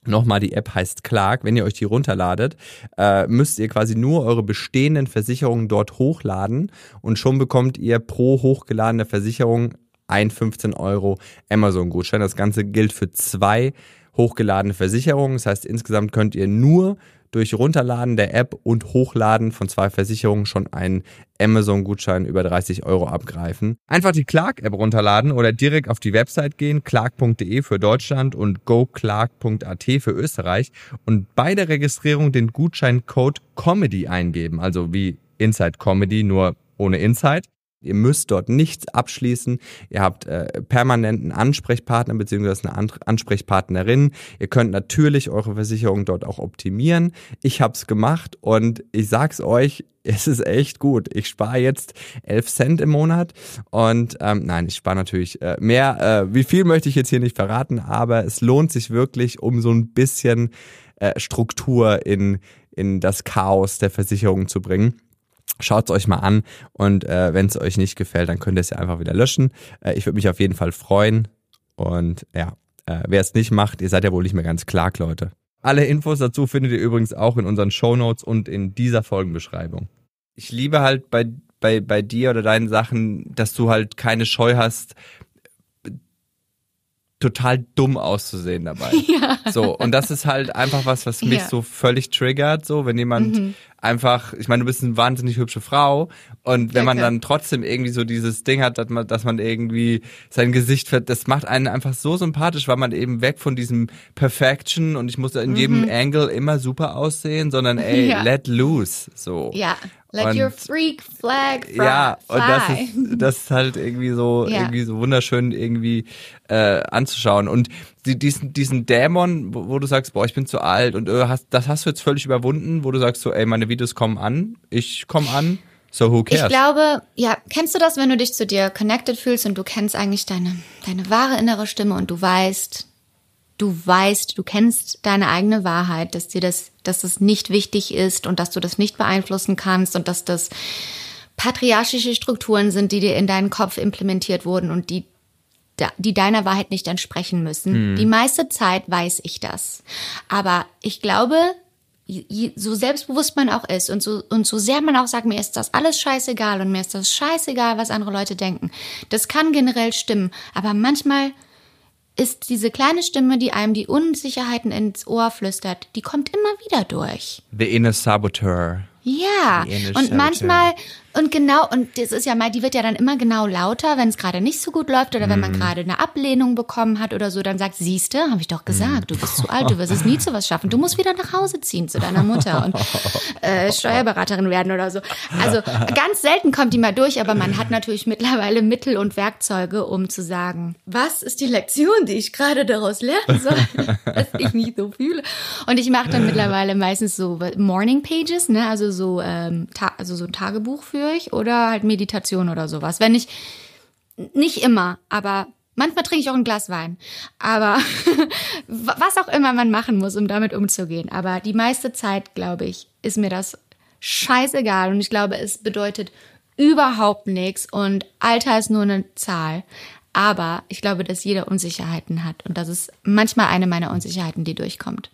Nochmal, die App heißt Clark. Wenn ihr euch die runterladet, äh, müsst ihr quasi nur eure bestehenden Versicherungen dort hochladen und schon bekommt ihr pro hochgeladene Versicherung ein 15 Euro Amazon-Gutschein. Das Ganze gilt für zwei hochgeladene Versicherungen. Das heißt, insgesamt könnt ihr nur durch Runterladen der App und Hochladen von zwei Versicherungen schon einen Amazon-Gutschein über 30 Euro abgreifen. Einfach die Clark-App runterladen oder direkt auf die Website gehen, clark.de für Deutschland und goclark.at für Österreich und bei der Registrierung den Gutscheincode COMEDY eingeben, also wie Inside Comedy, nur ohne Inside. Ihr müsst dort nichts abschließen. Ihr habt äh, permanenten Ansprechpartner bzw. eine Ansprechpartnerin. Ihr könnt natürlich eure Versicherung dort auch optimieren. Ich habe es gemacht und ich sag's euch, <laughs> es ist echt gut. Ich spare jetzt 11 Cent im Monat und ähm, nein, ich spare natürlich äh, mehr. Äh, wie viel möchte ich jetzt hier nicht verraten, aber es lohnt sich wirklich, um so ein bisschen äh, Struktur in, in das Chaos der Versicherung zu bringen. Schaut es euch mal an und äh, wenn es euch nicht gefällt, dann könnt ihr es ja einfach wieder löschen. Äh, ich würde mich auf jeden Fall freuen und ja, äh, wer es nicht macht, ihr seid ja wohl nicht mehr ganz klar, Leute. Alle Infos dazu findet ihr übrigens auch in unseren Show Notes und in dieser Folgenbeschreibung. Ich liebe halt bei, bei, bei dir oder deinen Sachen, dass du halt keine Scheu hast, total dumm auszusehen dabei. <laughs> Ja. So, und das ist halt einfach was, was mich ja. so völlig triggert, so, wenn jemand mhm. Einfach, ich meine, du bist eine wahnsinnig hübsche Frau und wenn ja, man dann trotzdem irgendwie so dieses Ding hat, dass man, dass man irgendwie sein Gesicht, das macht einen einfach so sympathisch, weil man eben weg von diesem Perfection und ich muss in jedem mhm. Angle immer super aussehen, sondern <laughs> ey, let loose, so. Ja. Let und, your freak flag fly. Ja, und das ist, <laughs> das ist halt irgendwie so, ja. irgendwie so wunderschön irgendwie äh, anzuschauen. Und die, diesen, diesen Dämon, wo, wo, du sagst, boah, ich bin zu alt und äh, hast, das hast du jetzt völlig überwunden, wo du sagst so, ey, meine Videos kommen an, ich komme an. So who cares? Ich glaube, ja, kennst du das, wenn du dich zu dir connected fühlst und du kennst eigentlich deine, deine wahre innere Stimme und du weißt, du weißt, du kennst deine eigene Wahrheit, dass dir das, dass das nicht wichtig ist und dass du das nicht beeinflussen kannst und dass das patriarchische Strukturen sind, die dir in deinen Kopf implementiert wurden und die die deiner Wahrheit nicht entsprechen müssen. Hm. Die meiste Zeit weiß ich das. Aber ich glaube, so selbstbewusst man auch ist und so, und so sehr man auch sagt, mir ist das alles scheißegal und mir ist das scheißegal, was andere Leute denken. Das kann generell stimmen. Aber manchmal ist diese kleine Stimme, die einem die Unsicherheiten ins Ohr flüstert, die kommt immer wieder durch. The inner saboteur. Ja, und manchmal, und genau, und das ist ja mal, die wird ja dann immer genau lauter, wenn es gerade nicht so gut läuft oder wenn man mhm. gerade eine Ablehnung bekommen hat oder so, dann sagt, siehste, habe ich doch gesagt, du bist zu alt, du wirst es nie zu was schaffen, du musst wieder nach Hause ziehen zu deiner Mutter und äh, <laughs> Steuerberaterin werden oder so. Also ganz selten kommt die mal durch, aber man hat natürlich mittlerweile Mittel und Werkzeuge, um zu sagen, was ist die Lektion, die ich gerade daraus lernen soll, <laughs> dass ich mich so fühle. Und ich mache dann mittlerweile meistens so Morning Pages, ne, also so, ähm, also so ein Tagebuch führe ich oder halt Meditation oder sowas. Wenn ich, nicht immer, aber manchmal trinke ich auch ein Glas Wein. Aber <laughs> was auch immer man machen muss, um damit umzugehen. Aber die meiste Zeit, glaube ich, ist mir das scheißegal und ich glaube, es bedeutet überhaupt nichts und Alter ist nur eine Zahl. Aber ich glaube, dass jeder Unsicherheiten hat und das ist manchmal eine meiner Unsicherheiten, die durchkommt.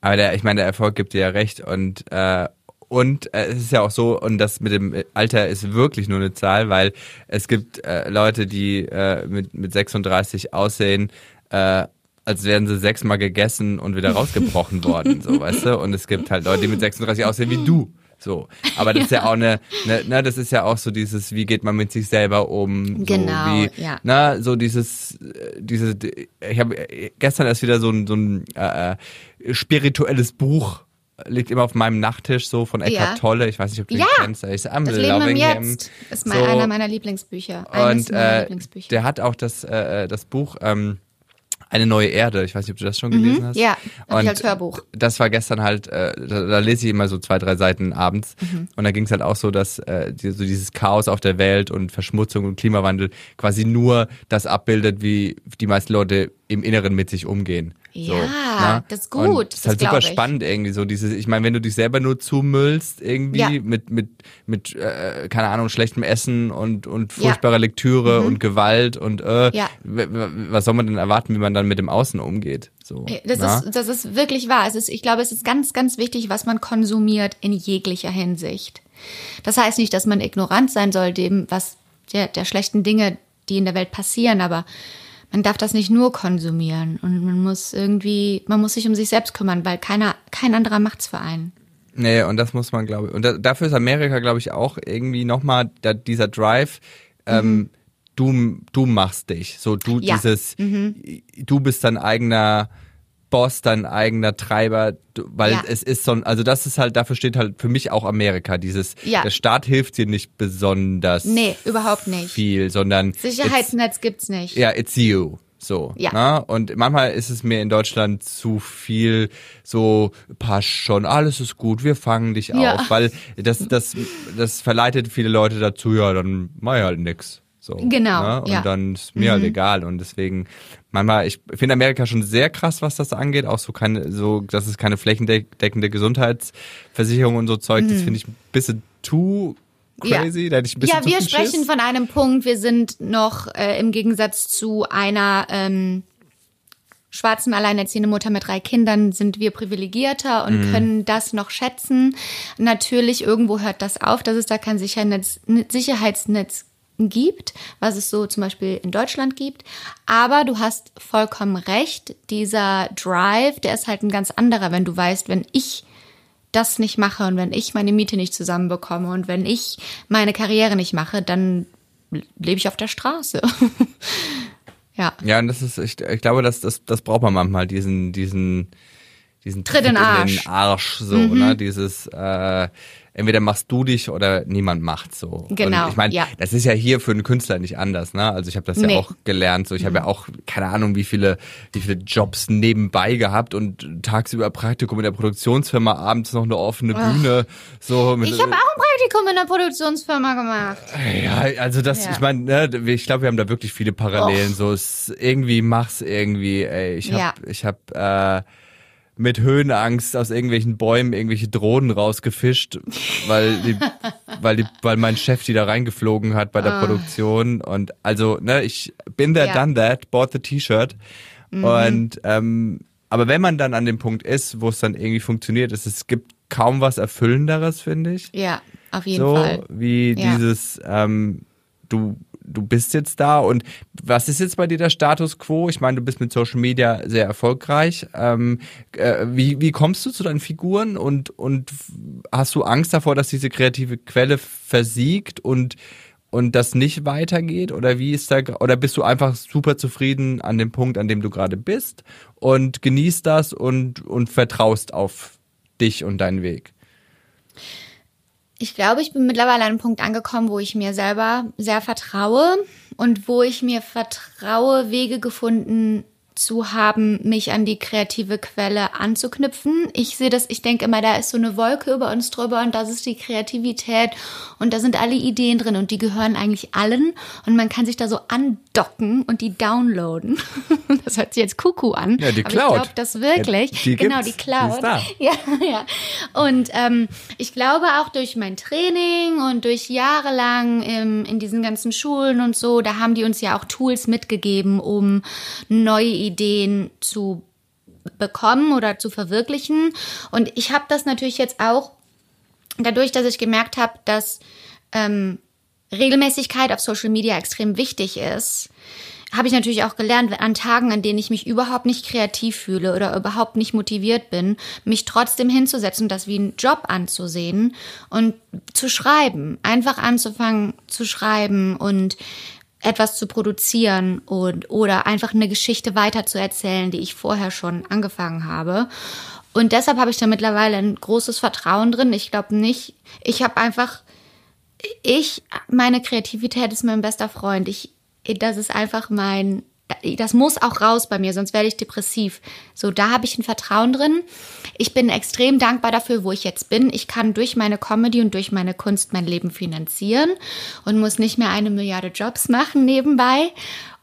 Aber der, ich meine, der Erfolg gibt dir ja recht und äh, und äh, es ist ja auch so, und das mit dem Alter ist wirklich nur eine Zahl, weil es gibt äh, Leute, die äh, mit, mit 36 aussehen, äh, als wären sie sechsmal gegessen und wieder rausgebrochen <laughs> worden, so, weißt du? Und es gibt halt Leute, die mit 36 aussehen wie du. So, aber das ist ja auch eine, eine ne, das ist ja auch so dieses, wie geht man mit sich selber um? Genau, so wie, ja. Na, so dieses, dieses, ich habe gestern erst wieder so ein, so ein äh, äh spirituelles Buch liegt immer auf meinem Nachttisch so von Eckhart Ja. Tolle. Ich weiß nicht, ob du ihn Ja, kennst. Ich I'm Das Leben im him. Jetzt ist mein, So. einer meiner Lieblingsbücher. Eines Und meiner äh, Lieblingsbücher. der hat auch das, äh, das Buch ähm, Eine neue Erde. Ich weiß nicht, ob du das schon gelesen hast. Mhm. Ja, hab ich Und als Hörbuch. Das war gestern halt, äh, da, da lese ich immer so zwei, drei Seiten abends. Mhm. Und da ging es halt auch so, dass äh, die, so dieses Chaos auf der Welt und Verschmutzung und Klimawandel quasi nur das abbildet, wie die meisten Leute im Inneren mit sich umgehen. so, Ja, ne? das ist gut, Und das ist halt super spannend irgendwie so dieses, ich meine, wenn du dich selber nur zumüllst irgendwie Ja. mit mit mit äh, keine Ahnung schlechtem Essen und und Ja. Mhm. furchtbarer Lektüre und Gewalt und äh, Ja. was soll man denn erwarten, wie man dann mit dem Außen umgeht? So, Das na? ist, das ist wirklich wahr. Es ist, ich glaube, es ist ganz, ganz wichtig, was man konsumiert in jeglicher Hinsicht. Das heißt nicht, dass man ignorant sein soll dem, was der, der schlechten Dinge, die in der Welt passieren, aber man darf das nicht nur konsumieren und man muss irgendwie, man muss sich um sich selbst kümmern, weil keiner, kein anderer macht's für einen. Nee, und das muss man, glaube ich. Und da, dafür ist Amerika, glaube ich, auch irgendwie nochmal da, dieser Drive, ähm, du, du machst dich. So, du Ja. dieses, du bist dein eigener Boss, dein eigener Treiber, weil Ja. es ist so, ein- also das ist halt, dafür steht halt für mich auch Amerika, dieses, Ja. der Staat hilft dir nicht besonders Nee, überhaupt nicht. viel, sondern Sicherheitsnetz gibt's nicht. ja, it's you. So. Ja. Ne? Und manchmal ist es mir in Deutschland zu viel so, passt schon, alles ist gut, wir fangen dich Ja. auf. Weil das, das, das verleitet viele Leute dazu, ja, dann mach ich halt nix. So, Genau, Ne? Und ja. dann ist mir halt egal. Und deswegen, manchmal, ich finde Amerika schon sehr krass, was das angeht. Auch so keine, so, dass es keine flächendeckende Gesundheitsversicherung und so Zeug, das finde ich ein bisschen too Mhm. Ja. crazy. Da hätte ich ein bisschen Ja, wir sprechen Schiss. von einem Punkt, wir sind noch äh, im Gegensatz zu einer ähm, schwarzen alleinerziehenden Mutter mit drei Kindern, sind wir privilegierter und Mhm. können das noch schätzen. Natürlich, irgendwo hört das auf, dass es da kein Sicherheitsnetz, Sicherheitsnetz gibt, was es so zum Beispiel in Deutschland gibt. Aber du hast vollkommen recht, dieser Drive, der ist halt ein ganz anderer, wenn du weißt, wenn ich das nicht mache und wenn ich meine Miete nicht zusammenbekomme und wenn ich meine Karriere nicht mache, dann lebe ich auf der Straße. <laughs> ja. Ja, und das ist, ich, ich glaube, das, das, das braucht man manchmal, diesen, diesen, diesen Tritt in Arsch. den Arsch, so, ne, dieses, äh, entweder machst du dich oder niemand macht so. Genau, Und ich meine, ja. das ist ja hier für einen Künstler nicht anders, ne? Also ich habe das Nee. Mhm. ja auch gelernt, so ich habe ja auch keine Ahnung, wie viele, wie viele Jobs nebenbei gehabt und tagsüber Praktikum in der Produktionsfirma, abends noch eine offene Bühne, so. Mit, Ich habe auch ein Praktikum in der Produktionsfirma gemacht. ja, also das, Ja. ich meine, ne, ich glaube, wir haben da wirklich viele Parallelen. So, es irgendwie mach's irgendwie. Ey, ich hab, Ja. ich hab äh, mit Höhenangst aus irgendwelchen Bäumen irgendwelche Drohnen rausgefischt, weil die, weil die, weil mein Chef die da reingeflogen hat bei der Produktion. Und also, ne, ich bin there, Ah. Ja. Mhm. done that, bought the T-Shirt. Und ähm, aber wenn man dann an dem Punkt ist, wo es dann irgendwie funktioniert, ist es gibt kaum was Erfüllenderes, finde ich Ja, auf jeden so Fall. wie Ja. dieses ähm, du du bist jetzt da und was ist jetzt bei dir der Status quo? Ich meine, du bist mit Social Media sehr erfolgreich. Ähm, äh, wie, wie kommst du zu deinen Figuren und, und hast du Angst davor, dass diese kreative Quelle versiegt und, und das nicht weitergeht? Oder wie ist da, oder bist du einfach super zufrieden an dem Punkt, an dem du gerade bist und genießt das und, und vertraust auf dich und deinen Weg? Ich glaube, ich bin mittlerweile an einem Punkt angekommen, wo ich mir selber sehr vertraue und wo ich mir vertraue, Wege gefunden zu haben, mich an die kreative Quelle anzuknüpfen. Ich sehe das, ich denke immer, da ist so eine Wolke über uns drüber und das ist die Kreativität und da sind alle Ideen drin und die gehören eigentlich allen und man kann sich da so andocken und die downloaden. <laughs> Das hört sich jetzt Kuckuck an. Ja, die aber Cloud. Ich glaube das wirklich. Ja, die genau, die Cloud. Die ist da. <laughs> Ja, ja. Und ähm, ich glaube auch durch mein Training und durch jahrelang im, in diesen ganzen Schulen und so, da haben die uns ja auch Tools mitgegeben, um neue Ideen zu bekommen oder zu verwirklichen. Und ich habe das natürlich jetzt auch dadurch, dass ich gemerkt habe, dass ähm, Regelmäßigkeit auf Social Media extrem wichtig ist, habe ich natürlich auch gelernt, an Tagen, an denen ich mich überhaupt nicht kreativ fühle oder überhaupt nicht motiviert bin, mich trotzdem hinzusetzen das wie einen Job anzusehen und zu schreiben. Einfach anzufangen zu schreiben und etwas zu produzieren und oder einfach eine Geschichte weiterzuerzählen, die ich vorher schon angefangen habe. Und deshalb habe ich da mittlerweile ein großes Vertrauen drin. Ich glaube nicht, ich habe einfach, ich, meine Kreativität ist mein bester Freund. Ich, das ist einfach mein, das muss auch raus bei mir, sonst werde ich depressiv. So, da habe ich ein Vertrauen drin. Ich bin extrem dankbar dafür, wo ich jetzt bin. Ich kann durch meine Comedy und durch meine Kunst mein Leben finanzieren und muss nicht mehr eine Milliarde Jobs machen nebenbei.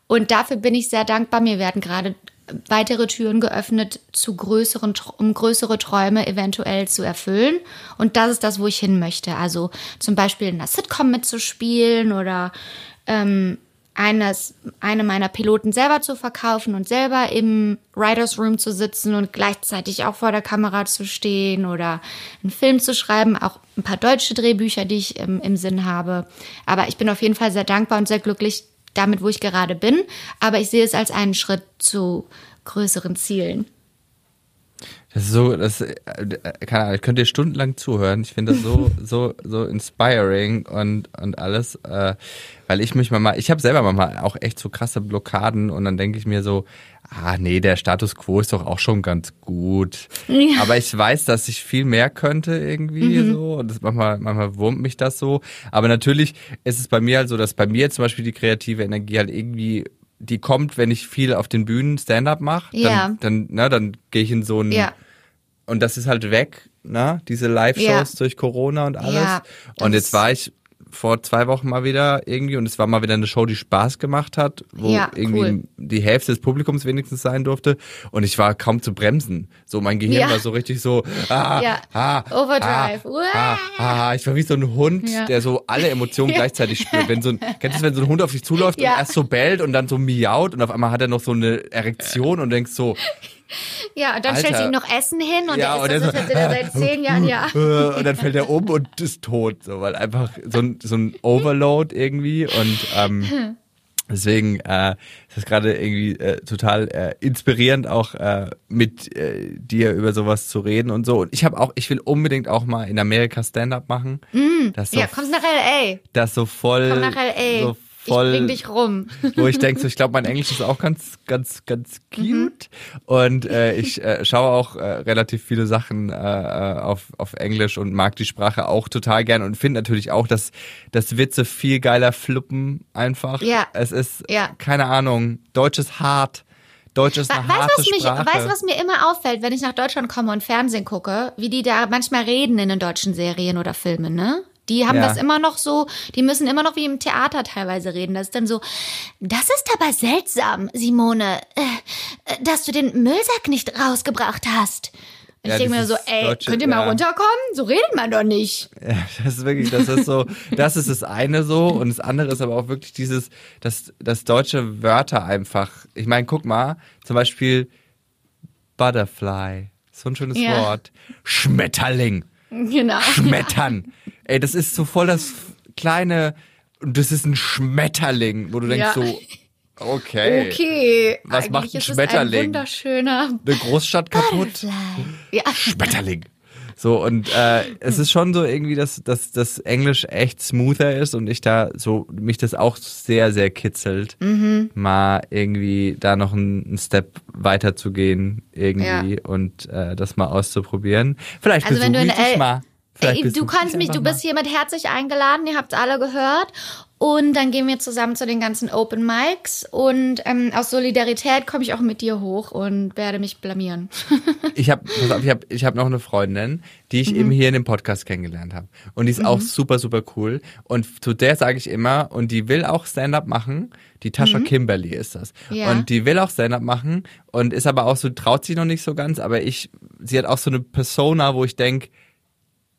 Und dafür bin ich sehr dankbar. Mir werden gerade weitere Türen geöffnet, zu größeren, um größere Träume eventuell zu erfüllen. Und das ist das, wo ich hin möchte. Also zum Beispiel in einer Sitcom mitzuspielen oder ähm, eines, eine meiner Piloten selber zu verkaufen und selber im Writers Room zu sitzen und gleichzeitig auch vor der Kamera zu stehen oder einen Film zu schreiben, auch ein paar deutsche Drehbücher, die ich im, im Sinn habe. Aber ich bin auf jeden Fall sehr dankbar und sehr glücklich damit, wo ich gerade bin. Aber ich sehe es als einen Schritt zu größeren Zielen. Das ist so, das, äh, keine Ahnung, könnt ihr stundenlang zuhören. Ich finde das so, <laughs> so, so inspiring und, und alles, äh, weil ich mich mal, ich habe selber manchmal auch echt so krasse Blockaden und dann denke ich mir so, ah nee, der Status quo ist doch auch schon ganz gut. Ja. Aber ich weiß, dass ich viel mehr könnte irgendwie mhm. so und das manchmal, manchmal wurmt mich das so. Aber natürlich ist es bei mir halt so, dass bei mir zum Beispiel die kreative Energie halt irgendwie die kommt, wenn ich viel auf den Bühnen Stand-up mache. Ja. Dann, dann, dann gehe ich in so ein ja und das ist halt weg, ne? Diese Live-Shows ja. durch Corona und alles. Ja, und jetzt war ich vor zwei Wochen mal wieder irgendwie und es war mal wieder eine Show, die Spaß gemacht hat, wo ja, irgendwie cool. die Hälfte des Publikums wenigstens sein durfte und ich war kaum zu bremsen. So mein Gehirn ja. war so richtig so ah, ja. ah, Overdrive. Ah, ah, ah, ich war wie so ein Hund, der so alle Emotionen <laughs> gleichzeitig spürt. Wenn so ein kennst du, wenn so ein Hund auf dich zuläuft und erst so bellt und dann so miaut und auf einmal hat er noch so eine Erektion und denkst so ja, und dann Alter. stellt sie ihm noch Essen hin und ja, er ist das so, seit zehn Jahren, ja. <laughs> Und dann fällt er um und ist tot, so, weil einfach so ein, so ein Overload irgendwie und ähm, Deswegen äh, ist das gerade irgendwie äh, total äh, inspirierend, auch äh, mit äh, dir über sowas zu reden und so. Und ich habe auch, ich will unbedingt auch mal in Amerika Stand-up machen. Mm, so, ja, kommst nach LA. Das so voll, Komm nach LA. so voll. Ich bring dich rum. <laughs> Wo ich denke, so, ich glaube, mein Englisch ist auch ganz, ganz, ganz cute. Mhm. Und äh, ich äh, schaue auch äh, relativ viele Sachen äh, äh, auf, auf Englisch und mag die Sprache auch total gern und finde natürlich auch, dass, dass Witze viel geiler fluppen einfach. Ja. Es ist, ja. keine Ahnung, Deutsch ist hart. Deutsch ist eine weißt, harte was mich, Sprache. Weißt du, was mir immer auffällt, wenn ich nach Deutschland komme und Fernsehen gucke, wie die da manchmal reden in den deutschen Serien oder Filmen, ne? Die haben ja. das immer noch so, die müssen immer noch wie im Theater teilweise reden. Das ist dann so, das ist aber seltsam, Simone, äh, dass du den Müllsack nicht rausgebracht hast. Und ja, ich denke mir so, ey, Deutsche, könnt ihr mal ja. runterkommen? So redet man doch nicht. Ja, das ist wirklich, das ist so, das ist das eine so und das andere ist aber auch wirklich dieses, dass, dass deutsche Wörter einfach, ich meine, guck mal, zum Beispiel Butterfly, so ein schönes Wort, Schmetterling. Genau. Schmettern. Ey, das ist so voll das kleine, das ist ein Schmetterling, wo du denkst ja. so, okay. Okay. Was Eigentlich macht ein Schmetterling? Ein wunderschöner. Eine Großstadt kaputt? Ja. Schmetterling. So, und äh, es ist schon so irgendwie, dass, dass das Englisch echt smoother ist und ich da so, mich das auch sehr, sehr kitzelt, mhm. mal irgendwie da noch einen Step weiter zu gehen irgendwie ja. und äh, das mal auszuprobieren. Vielleicht also wenn du in ich mal. Ey, du kannst mich, du bist hiermit herzlich eingeladen, ihr habt es alle gehört. Und dann gehen wir zusammen zu den ganzen Open Mics und ähm, aus Solidarität komme ich auch mit dir hoch und werde mich blamieren. <laughs> ich habe ich hab, ich hab noch eine Freundin, die ich mhm. eben hier in dem Podcast kennengelernt habe. Und die ist mhm. auch super, super cool. Und zu der sage ich immer, und die will auch Stand-up machen. Die Tascha mhm. Kimberly ist das. Ja. Und die will auch Stand-up machen und ist aber auch so, traut sich noch nicht so ganz, aber ich, sie hat auch so eine Persona, wo ich denk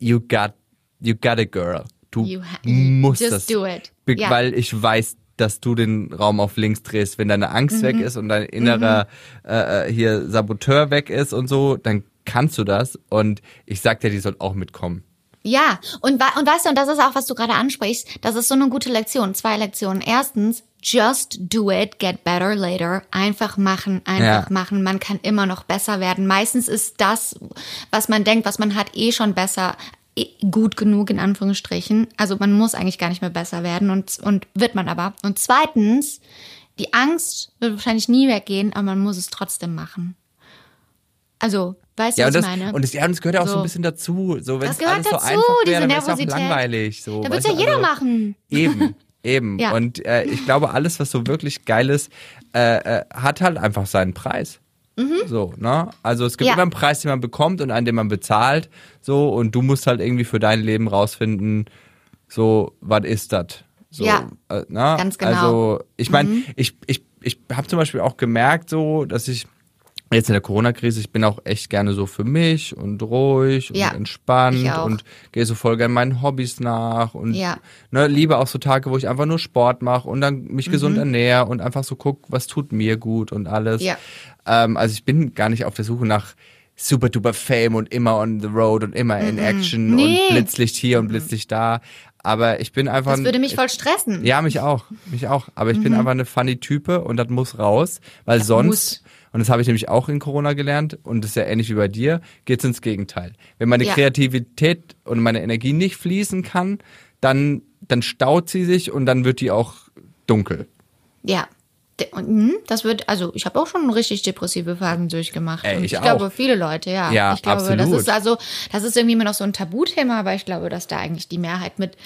you got, you got a girl. Du musst just das. do it. Ja. Weil ich weiß, dass du den Raum auf links drehst. Wenn deine Angst mhm. weg ist und dein innerer mhm. äh, äh, hier Saboteur weg ist und so, dann kannst du das. Und ich sag dir, die soll auch mitkommen. Ja, und, und weißt du, und das ist auch, was du gerade ansprichst, das ist so eine gute Lektion, zwei Lektionen. Erstens, just do it, get better later. Einfach machen, einfach ja. machen. Man kann immer noch besser werden. Meistens ist das, was man denkt, was man hat, eh schon besser gut genug in Anführungsstrichen. Also man muss eigentlich gar nicht mehr besser werden und, und wird man aber. Und zweitens, die Angst wird wahrscheinlich nie weggehen, aber man muss es trotzdem machen. Also, weißt du, Ja, was ich meine? und das, ja, und das gehört ja auch so, So. ein bisschen dazu. So, wenn Das es gehört alles so dazu, einfach diese wäre, wäre es auch Nervosität. langweilig. So, da weißt wird's ja jeder also, machen. Eben, <laughs> eben. Ja. Und äh, ich glaube, alles, was so wirklich geil ist, äh, äh, hat halt einfach seinen Preis. So, ne? Also es gibt Mhm. Ja. immer einen Preis, den man bekommt und einen, den man bezahlt. So, und du musst halt irgendwie für dein Leben rausfinden, so, was ist das? So, Ja. äh, ne? Ganz genau. Also, ich meine, ich, ich, ich habe zum Beispiel auch gemerkt, so, dass ich jetzt in der Corona-Krise, ich bin auch echt gerne so für mich und ruhig und Ja, entspannt und gehe so voll gerne meinen Hobbys nach und Ja. ne, liebe auch so Tage, wo ich einfach nur Sport mache und dann mich gesund Mhm. ernähre und einfach so guck, was tut mir gut und alles. Ja. Ähm, also ich bin gar nicht auf der Suche nach super duper Fame und immer on the road und immer in Action Mhm. Nee. und Blitzlicht hier und Blitzlicht da. Aber ich bin einfach. Das würde mich ich- voll stressen. ja, mich auch. Mich auch. Aber ich bin einfach eine funny Type und das muss raus, weil sonst, muss. und das habe ich nämlich auch in Corona gelernt und das ist ja ähnlich wie bei dir, geht's ins Gegenteil. Wenn meine Ja. Kreativität und meine Energie nicht fließen kann, dann, dann staut sie sich und dann wird die auch dunkel. Ja. Hm, Das wird, also ich habe auch schon richtig depressive Phasen durchgemacht. Ey, ich ich glaube, viele Leute, ja. Ja, ich glaube, absolut. das ist also, das ist irgendwie immer noch so ein Tabuthema, aber ich glaube, dass da eigentlich die Mehrheit mit,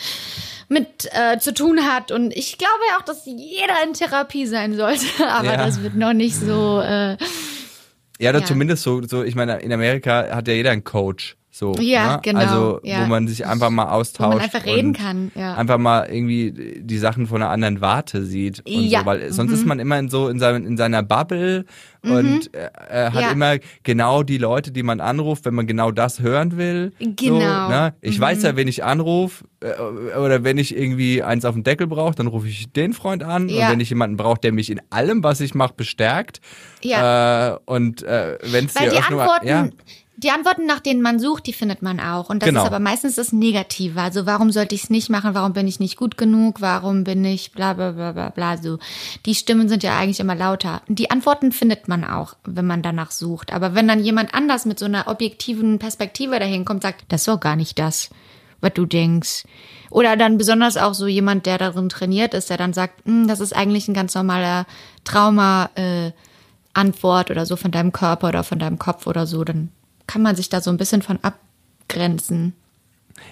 mit äh, zu tun hat. Und ich glaube ja auch, dass jeder in Therapie sein sollte. <laughs> Aber Ja. das wird noch nicht so. Äh, Ja, oder Ja. zumindest so, so, ich meine, in Amerika hat ja jeder einen Coach. So, Ja, ne? genau, Also, ja. wo man sich einfach mal austauscht. einfach reden kann, ja. Einfach mal irgendwie die Sachen von einer anderen Warte sieht. Und Ja. so, weil sonst ist man immer in so in, seinem, in seiner Bubble und äh, hat Mhm. Ja. immer genau die Leute, die man anruft, wenn man genau das hören will. So, Genau. ne? Ich weiß ja, wen ich anrufe äh, oder wenn ich irgendwie eins auf den Deckel brauche, dann rufe ich den Freund an. Und wenn ich jemanden brauche, der mich in allem, was ich mache, bestärkt. Ja. Äh, und äh, wenn es die auch nur- Antworten, ja, die Antworten, nach denen man sucht, die findet man auch. Und das Genau. ist aber meistens das Negative. Also warum sollte ich es nicht machen? Warum bin ich nicht gut genug? Warum bin ich bla bla bla bla bla so. Die Stimmen sind ja eigentlich immer lauter. Und die Antworten findet man auch, wenn man danach sucht. Aber wenn dann jemand anders mit so einer objektiven Perspektive dahin kommt, sagt, das ist doch gar nicht das, was du denkst. Oder dann besonders auch so jemand, der darin trainiert ist, der dann sagt, "Hm, das ist eigentlich ein ganz normaler Trauma. Äh, Antwort oder so von deinem Körper oder von deinem Kopf oder so, dann kann man sich da so ein bisschen von abgrenzen.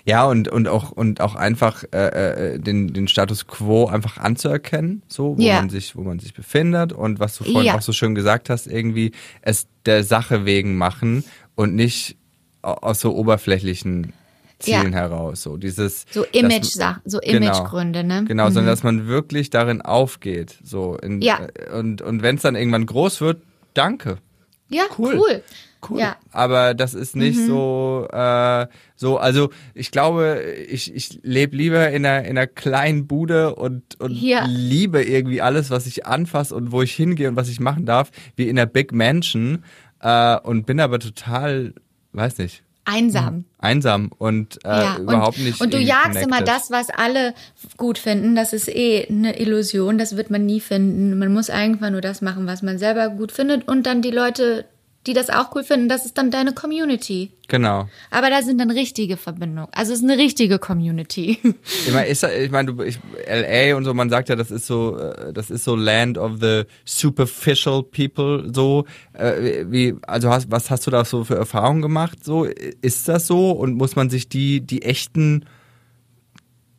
ja und und auch und auch einfach äh, äh, den den Status quo einfach anzuerkennen, so wo Ja. man sich wo man sich befindet und was du vorhin Ja. auch so schön gesagt hast, irgendwie es der Sache wegen machen und nicht au- aus so oberflächlichen Zielen Ja. heraus, so dieses So dass- Image-Sachen, so Genau. Imagegründe, ne? Genau, sondern dass man wirklich darin aufgeht, so in, Ja. äh, und und wenn es dann irgendwann groß wird, danke. Ja, Cool. cool. Cool. Ja. Aber das ist nicht Mhm. so, äh, so, also ich glaube, ich, ich lebe lieber in einer, in einer kleinen Bude und, und Ja. liebe irgendwie alles, was ich anfasse und wo ich hingehe und was ich machen darf, wie in einer Big Mansion äh, und bin aber total, weiß nicht, Einsam. einsam und äh, ja. überhaupt und, nicht Und du jagst connected. immer das, was alle gut finden. Das ist eh eine Illusion. Das wird man nie finden. Man muss einfach nur das machen, was man selber gut findet. Und dann die Leute, die das auch cool finden, das ist dann deine Community. Genau. Aber da sind dann richtige Verbindungen. Also es ist eine richtige Community. Ich meine, ist, ich meine, du, ich, LA und so, man sagt ja, das ist so, äh, das ist so Land of the superficial people, so, äh, wie, also hast, was hast du da so für Erfahrungen gemacht, so, ist das so und muss man sich die, die echten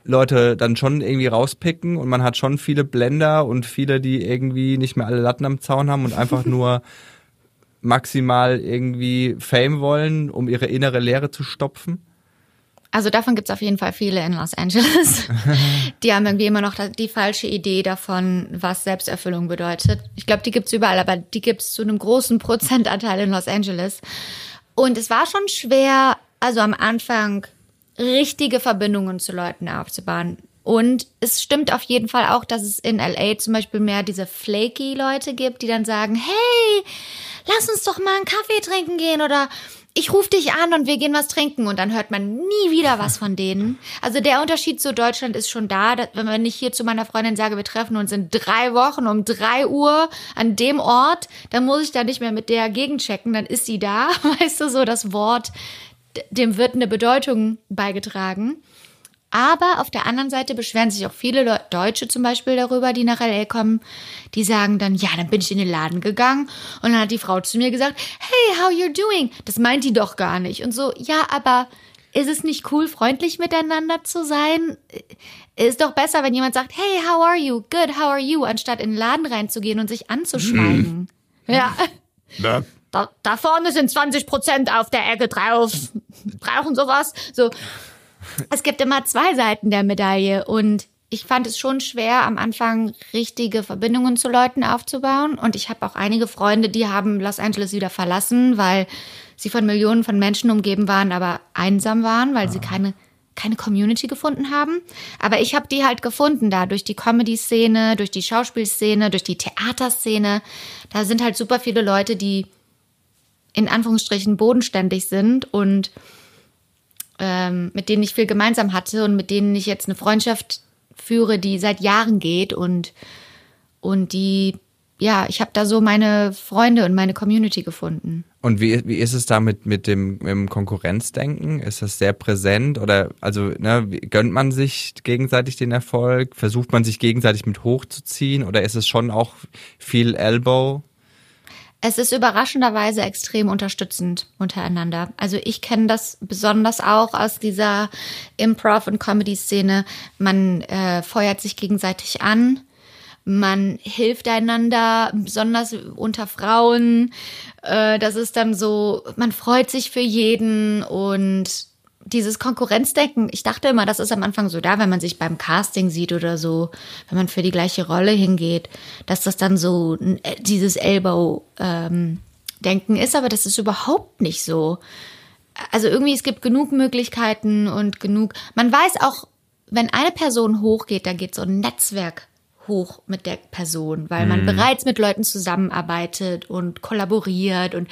Leute dann schon irgendwie rauspicken und man hat schon viele Blender und viele, die irgendwie nicht mehr alle Latten am Zaun haben und einfach <laughs> nur maximal irgendwie Fame wollen, um ihre innere Leere zu stopfen? Also davon gibt's auf jeden Fall viele in Los Angeles. <laughs> Die haben irgendwie immer noch die falsche Idee davon, was Selbsterfüllung bedeutet. Ich glaube, die gibt's überall, aber die gibt's zu einem großen Prozentanteil in Los Angeles. Und es war schon schwer, also am Anfang richtige Verbindungen zu Leuten aufzubauen. Und es stimmt auf jeden Fall auch, dass es in LA zum Beispiel mehr diese flaky Leute gibt, die dann sagen, hey, lass uns doch mal einen Kaffee trinken gehen oder ich rufe dich an und wir gehen was trinken und dann hört man nie wieder was von denen. Also der Unterschied zu Deutschland ist schon da, dass, wenn ich hier zu meiner Freundin sage, wir treffen uns in drei Wochen um drei Uhr an dem Ort, dann muss ich da nicht mehr mit der gegenchecken, dann ist sie da. <laughs> Weißt du, so das Wort, dem wird eine Bedeutung beigetragen. Aber auf der anderen Seite beschweren sich auch viele Leu Deutsche zum Beispiel darüber, die nach LA kommen. Die sagen dann, ja, dann bin ich in den Laden gegangen und dann hat die Frau zu mir gesagt, hey, how you doing? Das meint die doch gar nicht. Und so, ja, aber ist es nicht cool, freundlich miteinander zu sein? Ist doch besser, wenn jemand sagt, hey, how are you? Good, how are you? Anstatt in den Laden reinzugehen und sich anzuschweigen. Ja. Ne? Da, da vorne sind 20 Prozent auf der Ecke drauf. Brauchen sowas. So. Es gibt immer zwei Seiten der Medaille und ich fand es schon schwer, am Anfang richtige Verbindungen zu Leuten aufzubauen. Und ich habe auch einige Freunde, die haben Los Angeles wieder verlassen, weil sie von Millionen von Menschen umgeben waren, aber einsam waren, weil sie keine keine Community gefunden haben. Aber ich habe die halt gefunden da durch die Comedy-Szene, durch die Schauspielszene, durch die Theaterszene. Da sind halt super viele Leute, die in Anführungsstrichen bodenständig sind und ähm, mit denen ich viel gemeinsam hatte und mit denen ich jetzt eine Freundschaft führe, die seit Jahren geht und, und die, ja, ich habe da so meine Freunde und meine Community gefunden. Und wie, wie ist es da mit, dem, mit dem Konkurrenzdenken? Ist das sehr präsent oder also ne, gönnt man sich gegenseitig den Erfolg? Versucht man sich gegenseitig mit hochzuziehen oder ist es schon auch viel Elbow? Es ist überraschenderweise extrem unterstützend untereinander. Also ich kenne das besonders auch aus dieser Improv- und Comedy-Szene. Man äh, feuert sich gegenseitig an, man hilft einander, besonders unter Frauen. Äh, das ist dann so, man freut sich für jeden und dieses Konkurrenzdenken, ich dachte immer, das ist am Anfang so da, wenn man sich beim Casting sieht oder so, wenn man für die gleiche Rolle hingeht, dass das dann so äh, dieses Elbow-Denken ist, aber das ist überhaupt nicht so. Also irgendwie, es gibt genug Möglichkeiten und genug, man weiß auch, wenn eine Person hochgeht, dann geht so ein Netzwerk hoch mit der Person, weil man bereits mit Leuten zusammenarbeitet und kollaboriert und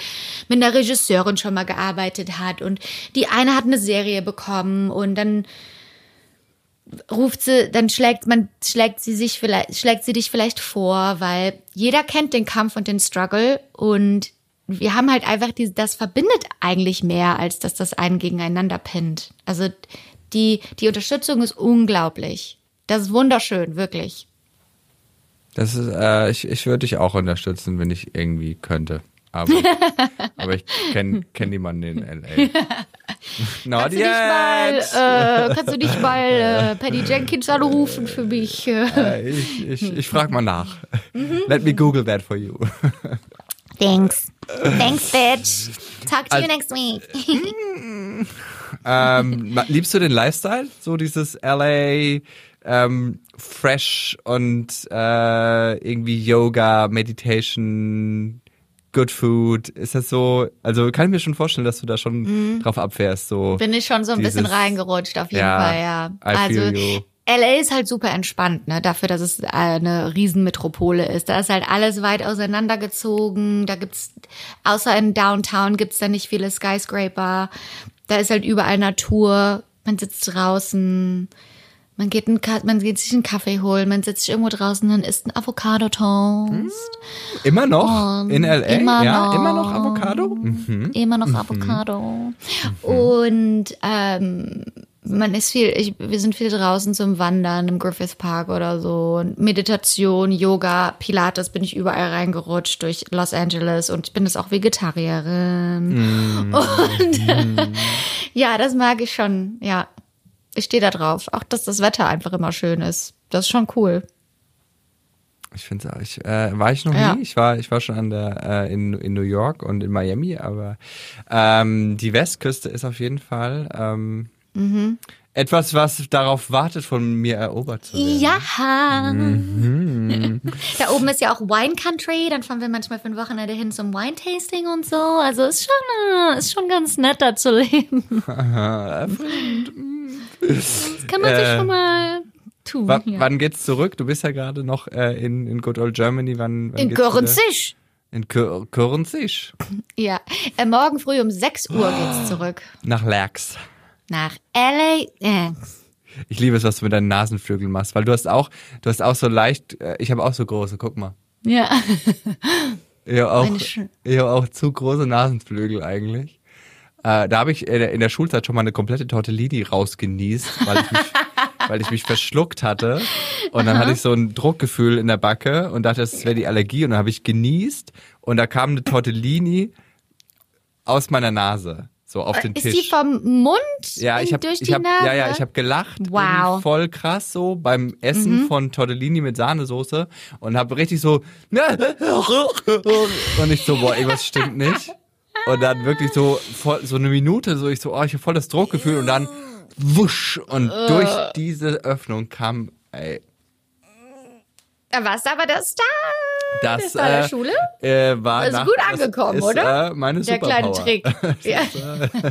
mit einer Regisseurin schon mal gearbeitet hat und die eine hat eine Serie bekommen und dann ruft sie, dann schlägt man, schlägt sie sich vielleicht, schlägt sie dich vielleicht vor, weil jeder kennt den Kampf und den Struggle und wir haben halt einfach die, das verbindet eigentlich mehr, als dass das einen gegeneinander pinnt. Also die, die Unterstützung ist unglaublich. Das ist wunderschön, wirklich. Das ist, äh, ich, ich würde dich auch unterstützen, wenn ich irgendwie könnte. Aber, <laughs> aber ich kenne kenn niemanden in L.A. <laughs> Not Kannst du dich mal, yet. äh, kannst du dich mal äh, Patty Jenkins anrufen für mich? Äh, ich ich, ich frage mal nach. Mhm. Let me Google that for you. Thanks. Thanks, <laughs> bitch. Talk to you Also- next week. ähm, liebst du den Lifestyle? So dieses LA ähm, fresh und äh, irgendwie Yoga, Meditation, Good Food. Ist das so? Also kann ich mir schon vorstellen, dass du da schon drauf abfährst. So Mhm. Bin ich schon so ein bisschen Dieses- reingerutscht, auf jeden Ja, Fall, ja. Also. LA ist halt super entspannt, ne, dafür, dass es eine Riesenmetropole ist. Da ist halt alles weit auseinandergezogen. Da gibt's, außer in Downtown gibt's da nicht viele Skyscraper. Da ist halt überall Natur. Man sitzt draußen. Man geht, einen, man geht sich einen Kaffee holen, man sitzt sich irgendwo draußen und isst einen Avocado-Toast. immer noch Und in LA? immer ja, noch. immer noch Avocado. Mhm. Immer noch Avocado. Und ähm, man ist viel, ich, wir sind viel draußen zum Wandern im Griffith Park oder so. Und Meditation, Yoga, Pilates bin ich überall reingerutscht durch Los Angeles und ich bin jetzt auch Vegetarierin. <laughs> Und ja, das mag ich schon, ja. Ich stehe da drauf. Auch, dass das Wetter einfach immer schön ist. Das ist schon cool. Ich finde ich äh, war ich noch Ja. nie. Ich war ich war schon an der äh, in, in New York und in Miami, aber ähm, die Westküste ist auf jeden Fall ähm, Mhm. Etwas, was darauf wartet, von mir erobert zu werden. Ja. Mhm. Da oben ist ja auch Wine Country. Dann fahren wir manchmal für ein Wochenende hin zum Wine Tasting und so. Also ist schon, äh, ist schon ganz nett da zu leben. <laughs> Das kann man sich Äh, schon mal tun. Wa- ja. Wann geht's zurück? Du bist ja gerade noch äh, in, in Good Old Germany. Wann, wann In? Görenzig. In Kör- Körnzig. Ja. Äh, morgen früh um 6 Uhr geht's zurück. Nach Lerx. Nach L.A. Ich liebe es, was du mit deinen Nasenflügeln machst, weil du hast auch, du hast auch so leicht, äh, ich habe auch so große, guck mal. ja. Ich habe auch, ich hab auch zu große Nasenflügel eigentlich. Äh, da habe ich in der, Schulzeit schon mal eine komplette Tortellini rausgenießt, weil ich mich, <laughs> weil ich mich verschluckt hatte. Und dann hatte ich so ein Druckgefühl in der Backe und dachte, das wäre die Allergie. Und dann habe ich genießt und da kam eine Tortellini aus meiner Nase. So auf den Ist Tisch. die vom Mund Ja, ich habe durch ich hab, ja, ja, ich habe gelacht, Wow. Mhm. voll krass so beim Essen von Tortellini mit Sahnesoße und habe richtig so <laughs> und ich so boah, irgendwas stimmt nicht. Und dann wirklich so voll, so eine Minute so ich so oh, ich habe voll das Druckgefühl und dann wusch und durch diese Öffnung kam ey, Da warst aber der Star. <laughs> das Der Star der äh, Schule? Äh, war Ist nach, gut das angekommen, ist, oder? Äh, meine Der kleine Superpower. Trick. <laughs> Ja.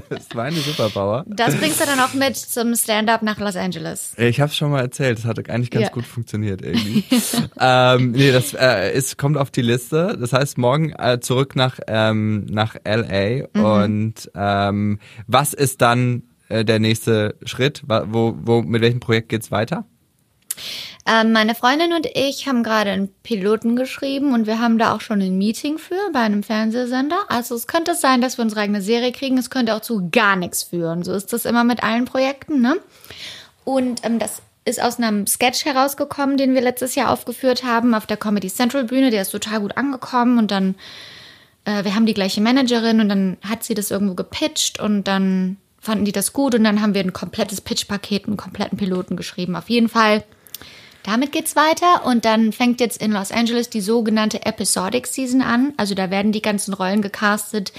Das war eine Superpower. Das bringst du dann auch mit zum Stand-up nach Los Angeles. Ich habe es schon mal erzählt, das hat eigentlich ganz Ja. gut funktioniert irgendwie. <laughs> ähm, nee, das äh, ist, kommt auf die Liste. Das heißt, morgen äh, zurück nach, ähm, nach LA. Mhm. Und ähm, was ist dann äh, der nächste Schritt? Wo, wo, mit welchem Projekt geht's weiter? Ähm, meine Freundin und ich haben gerade einen Piloten geschrieben und wir haben da auch schon ein Meeting für bei einem Fernsehsender. Also es könnte sein, dass wir unsere eigene Serie kriegen. Es könnte auch zu gar nichts führen. So ist das immer mit allen Projekten, ne? Und ähm, das ist aus einem Sketch herausgekommen, den wir letztes Jahr aufgeführt haben auf der Comedy Central Bühne. Der ist total gut angekommen und dann, äh, wir haben die gleiche Managerin und dann hat sie das irgendwo gepitcht und dann fanden die das gut und dann haben wir ein komplettes Pitchpaket, einen kompletten Piloten geschrieben. Auf jeden Fall damit geht's weiter und dann fängt jetzt in Los Angeles die sogenannte Episodic Season an. Also da werden die ganzen Rollen gecastet,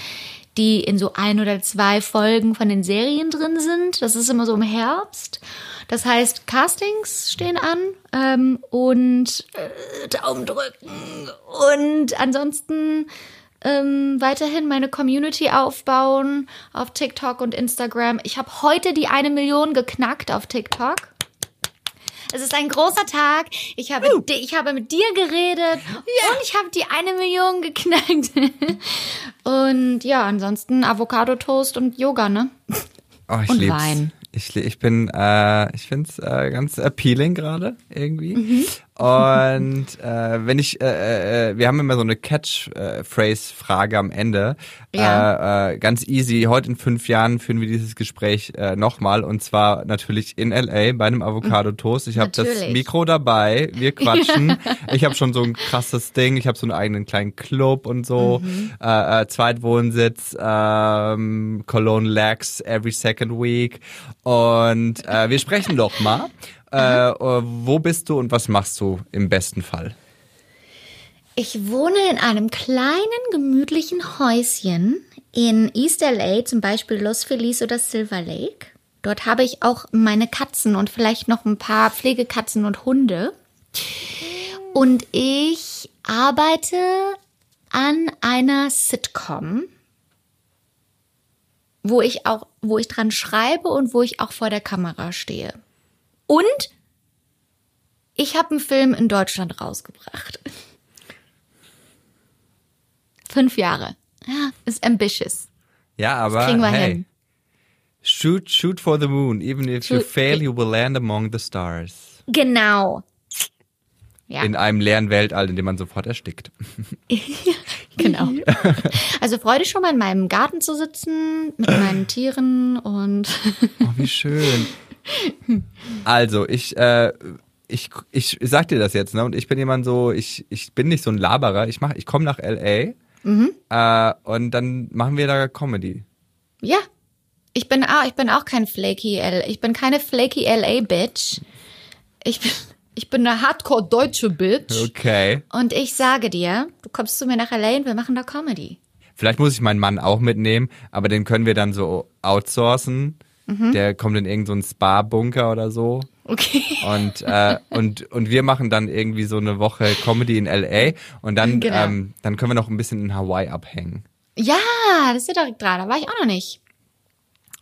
die in so ein oder zwei Folgen von den Serien drin sind. Das ist immer so im Herbst. Das heißt, Castings stehen an ähm, und äh, Daumen drücken und ansonsten ähm, weiterhin meine Community aufbauen auf TikTok und Instagram. Ich habe heute die eine Million geknackt auf TikTok. Es ist ein großer Tag. Ich habe, di- ich habe mit dir geredet und ich habe die eine Million geknackt. <laughs> und ja, ansonsten Avocado Toast und Yoga, ne? Oh, ich Und lieb's. Wein. Ich, ich bin, äh, ich find's äh, ganz appealing gerade irgendwie. Mhm. Und äh, wenn ich, äh, äh, wir haben immer so eine Catchphrase-Frage am Ende. Ja. Äh, äh, ganz easy. Heute in fünf Jahren führen wir dieses Gespräch äh, nochmal und zwar natürlich in LA bei einem Avocado-Toast. Ich habe das. Mikro dabei. Wir quatschen. <laughs> ich habe schon so ein krasses Ding. Ich habe so einen eigenen kleinen Club und so. Mhm. Äh, äh, Zweitwohnsitz, ähm, Cologne Lax every second week. Und äh, wir sprechen doch mal. Äh, äh, wo bist du und was machst du im besten Fall? Ich wohne in einem kleinen, gemütlichen Häuschen in East LA, zum Beispiel Los Feliz oder Silver Lake. Dort habe ich auch meine Katzen und vielleicht noch ein paar Pflegekatzen und Hunde. Und ich arbeite an einer Sitcom, wo ich auch, wo ich dran schreibe und wo ich auch vor der Kamera stehe. Und ich habe einen Film in Deutschland rausgebracht. Fünf Jahre. Ja, ist ambitious. Ja, aber kriegen wir hey, hin. shoot, shoot for the moon. Even if you Shoot- fail, you will land among the stars. Genau. Ja, In einem leeren Weltall, in dem man sofort erstickt. <laughs> genau. Also freu dich schon mal in meinem Garten zu sitzen mit meinen Tieren und Oh, wie schön. <laughs> Also, ich, äh, ich, ich sag dir das jetzt, ne? Und ich bin jemand so, ich, ich bin nicht so ein Laberer. Ich mach, ich komme nach LA äh, und dann machen wir da Comedy. ja. Ich bin auch, ich bin auch kein flaky L, ich bin keine flaky LA Bitch. Ich bin, ich bin eine Hardcore deutsche Bitch. Okay. Und ich sage dir, du kommst zu mir nach LA und wir machen da Comedy. Vielleicht muss ich meinen Mann auch mitnehmen, aber den können wir dann so outsourcen. Der kommt in irgendeinen so Spa-Bunker oder so. Okay. Und, äh, und, und wir machen dann irgendwie so eine Woche Comedy in LA und dann, Genau. ähm, dann können wir noch ein bisschen in Hawaii abhängen. Ja, das ist ja direkt dran. Da war ich auch noch nicht.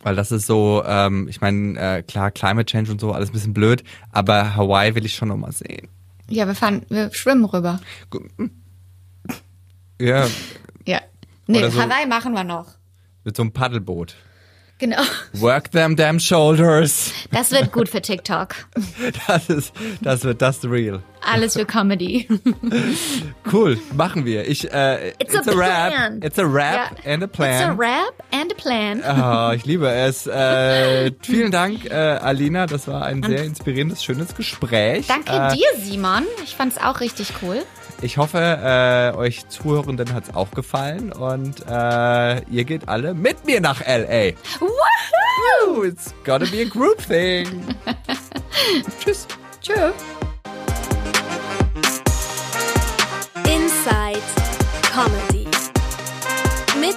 Weil das ist so, ähm, ich meine, äh, klar, Climate Change und so, alles ein bisschen blöd, aber Hawaii will ich schon noch mal sehen. Ja, wir fahren, wir schwimmen rüber. Ja, Ja. Nee, so- Hawaii machen wir noch. mit so einem Paddelboot. Genau. Work them damn shoulders. Das wird gut für TikTok. <laughs> Das ist, das wird das real. Alles für Comedy. Cool, machen wir. Ich, äh, It's a rap. plan. It's a rap Ja. and a It's a plan. rap and a plan. Oh, ich liebe es. Äh, <laughs> vielen Dank, äh, Alina. Das war ein sehr inspirierendes, schönes Gespräch. Danke äh, dir, Simon. Ich fand's auch richtig cool. Ich hoffe, äh, euch Zuhörenden hat's auch gefallen und äh, ihr geht alle mit mir nach LA. Woohoo! It's gotta be a group thing. <laughs> Tschüss. Tschö. Inside Comedy. Mit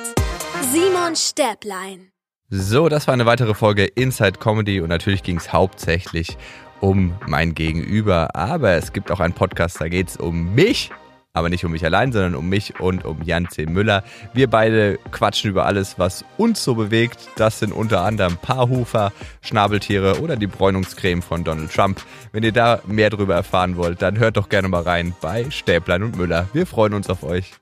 Simon Stäblein. So, das war eine weitere Folge Inside Comedy und natürlich ging es hauptsächlich um mein Gegenüber. Aber es gibt auch einen Podcast, da geht es um mich. Aber nicht um mich allein, sondern um mich und um Jan C. Müller. Wir beide quatschen über alles, was uns so bewegt. Das sind unter anderem Paarhufer, Schnabeltiere oder die Bräunungscreme von Donald Trump. Wenn ihr da mehr darüber erfahren wollt, dann hört doch gerne mal rein bei Stäblein und Müller. Wir freuen uns auf euch.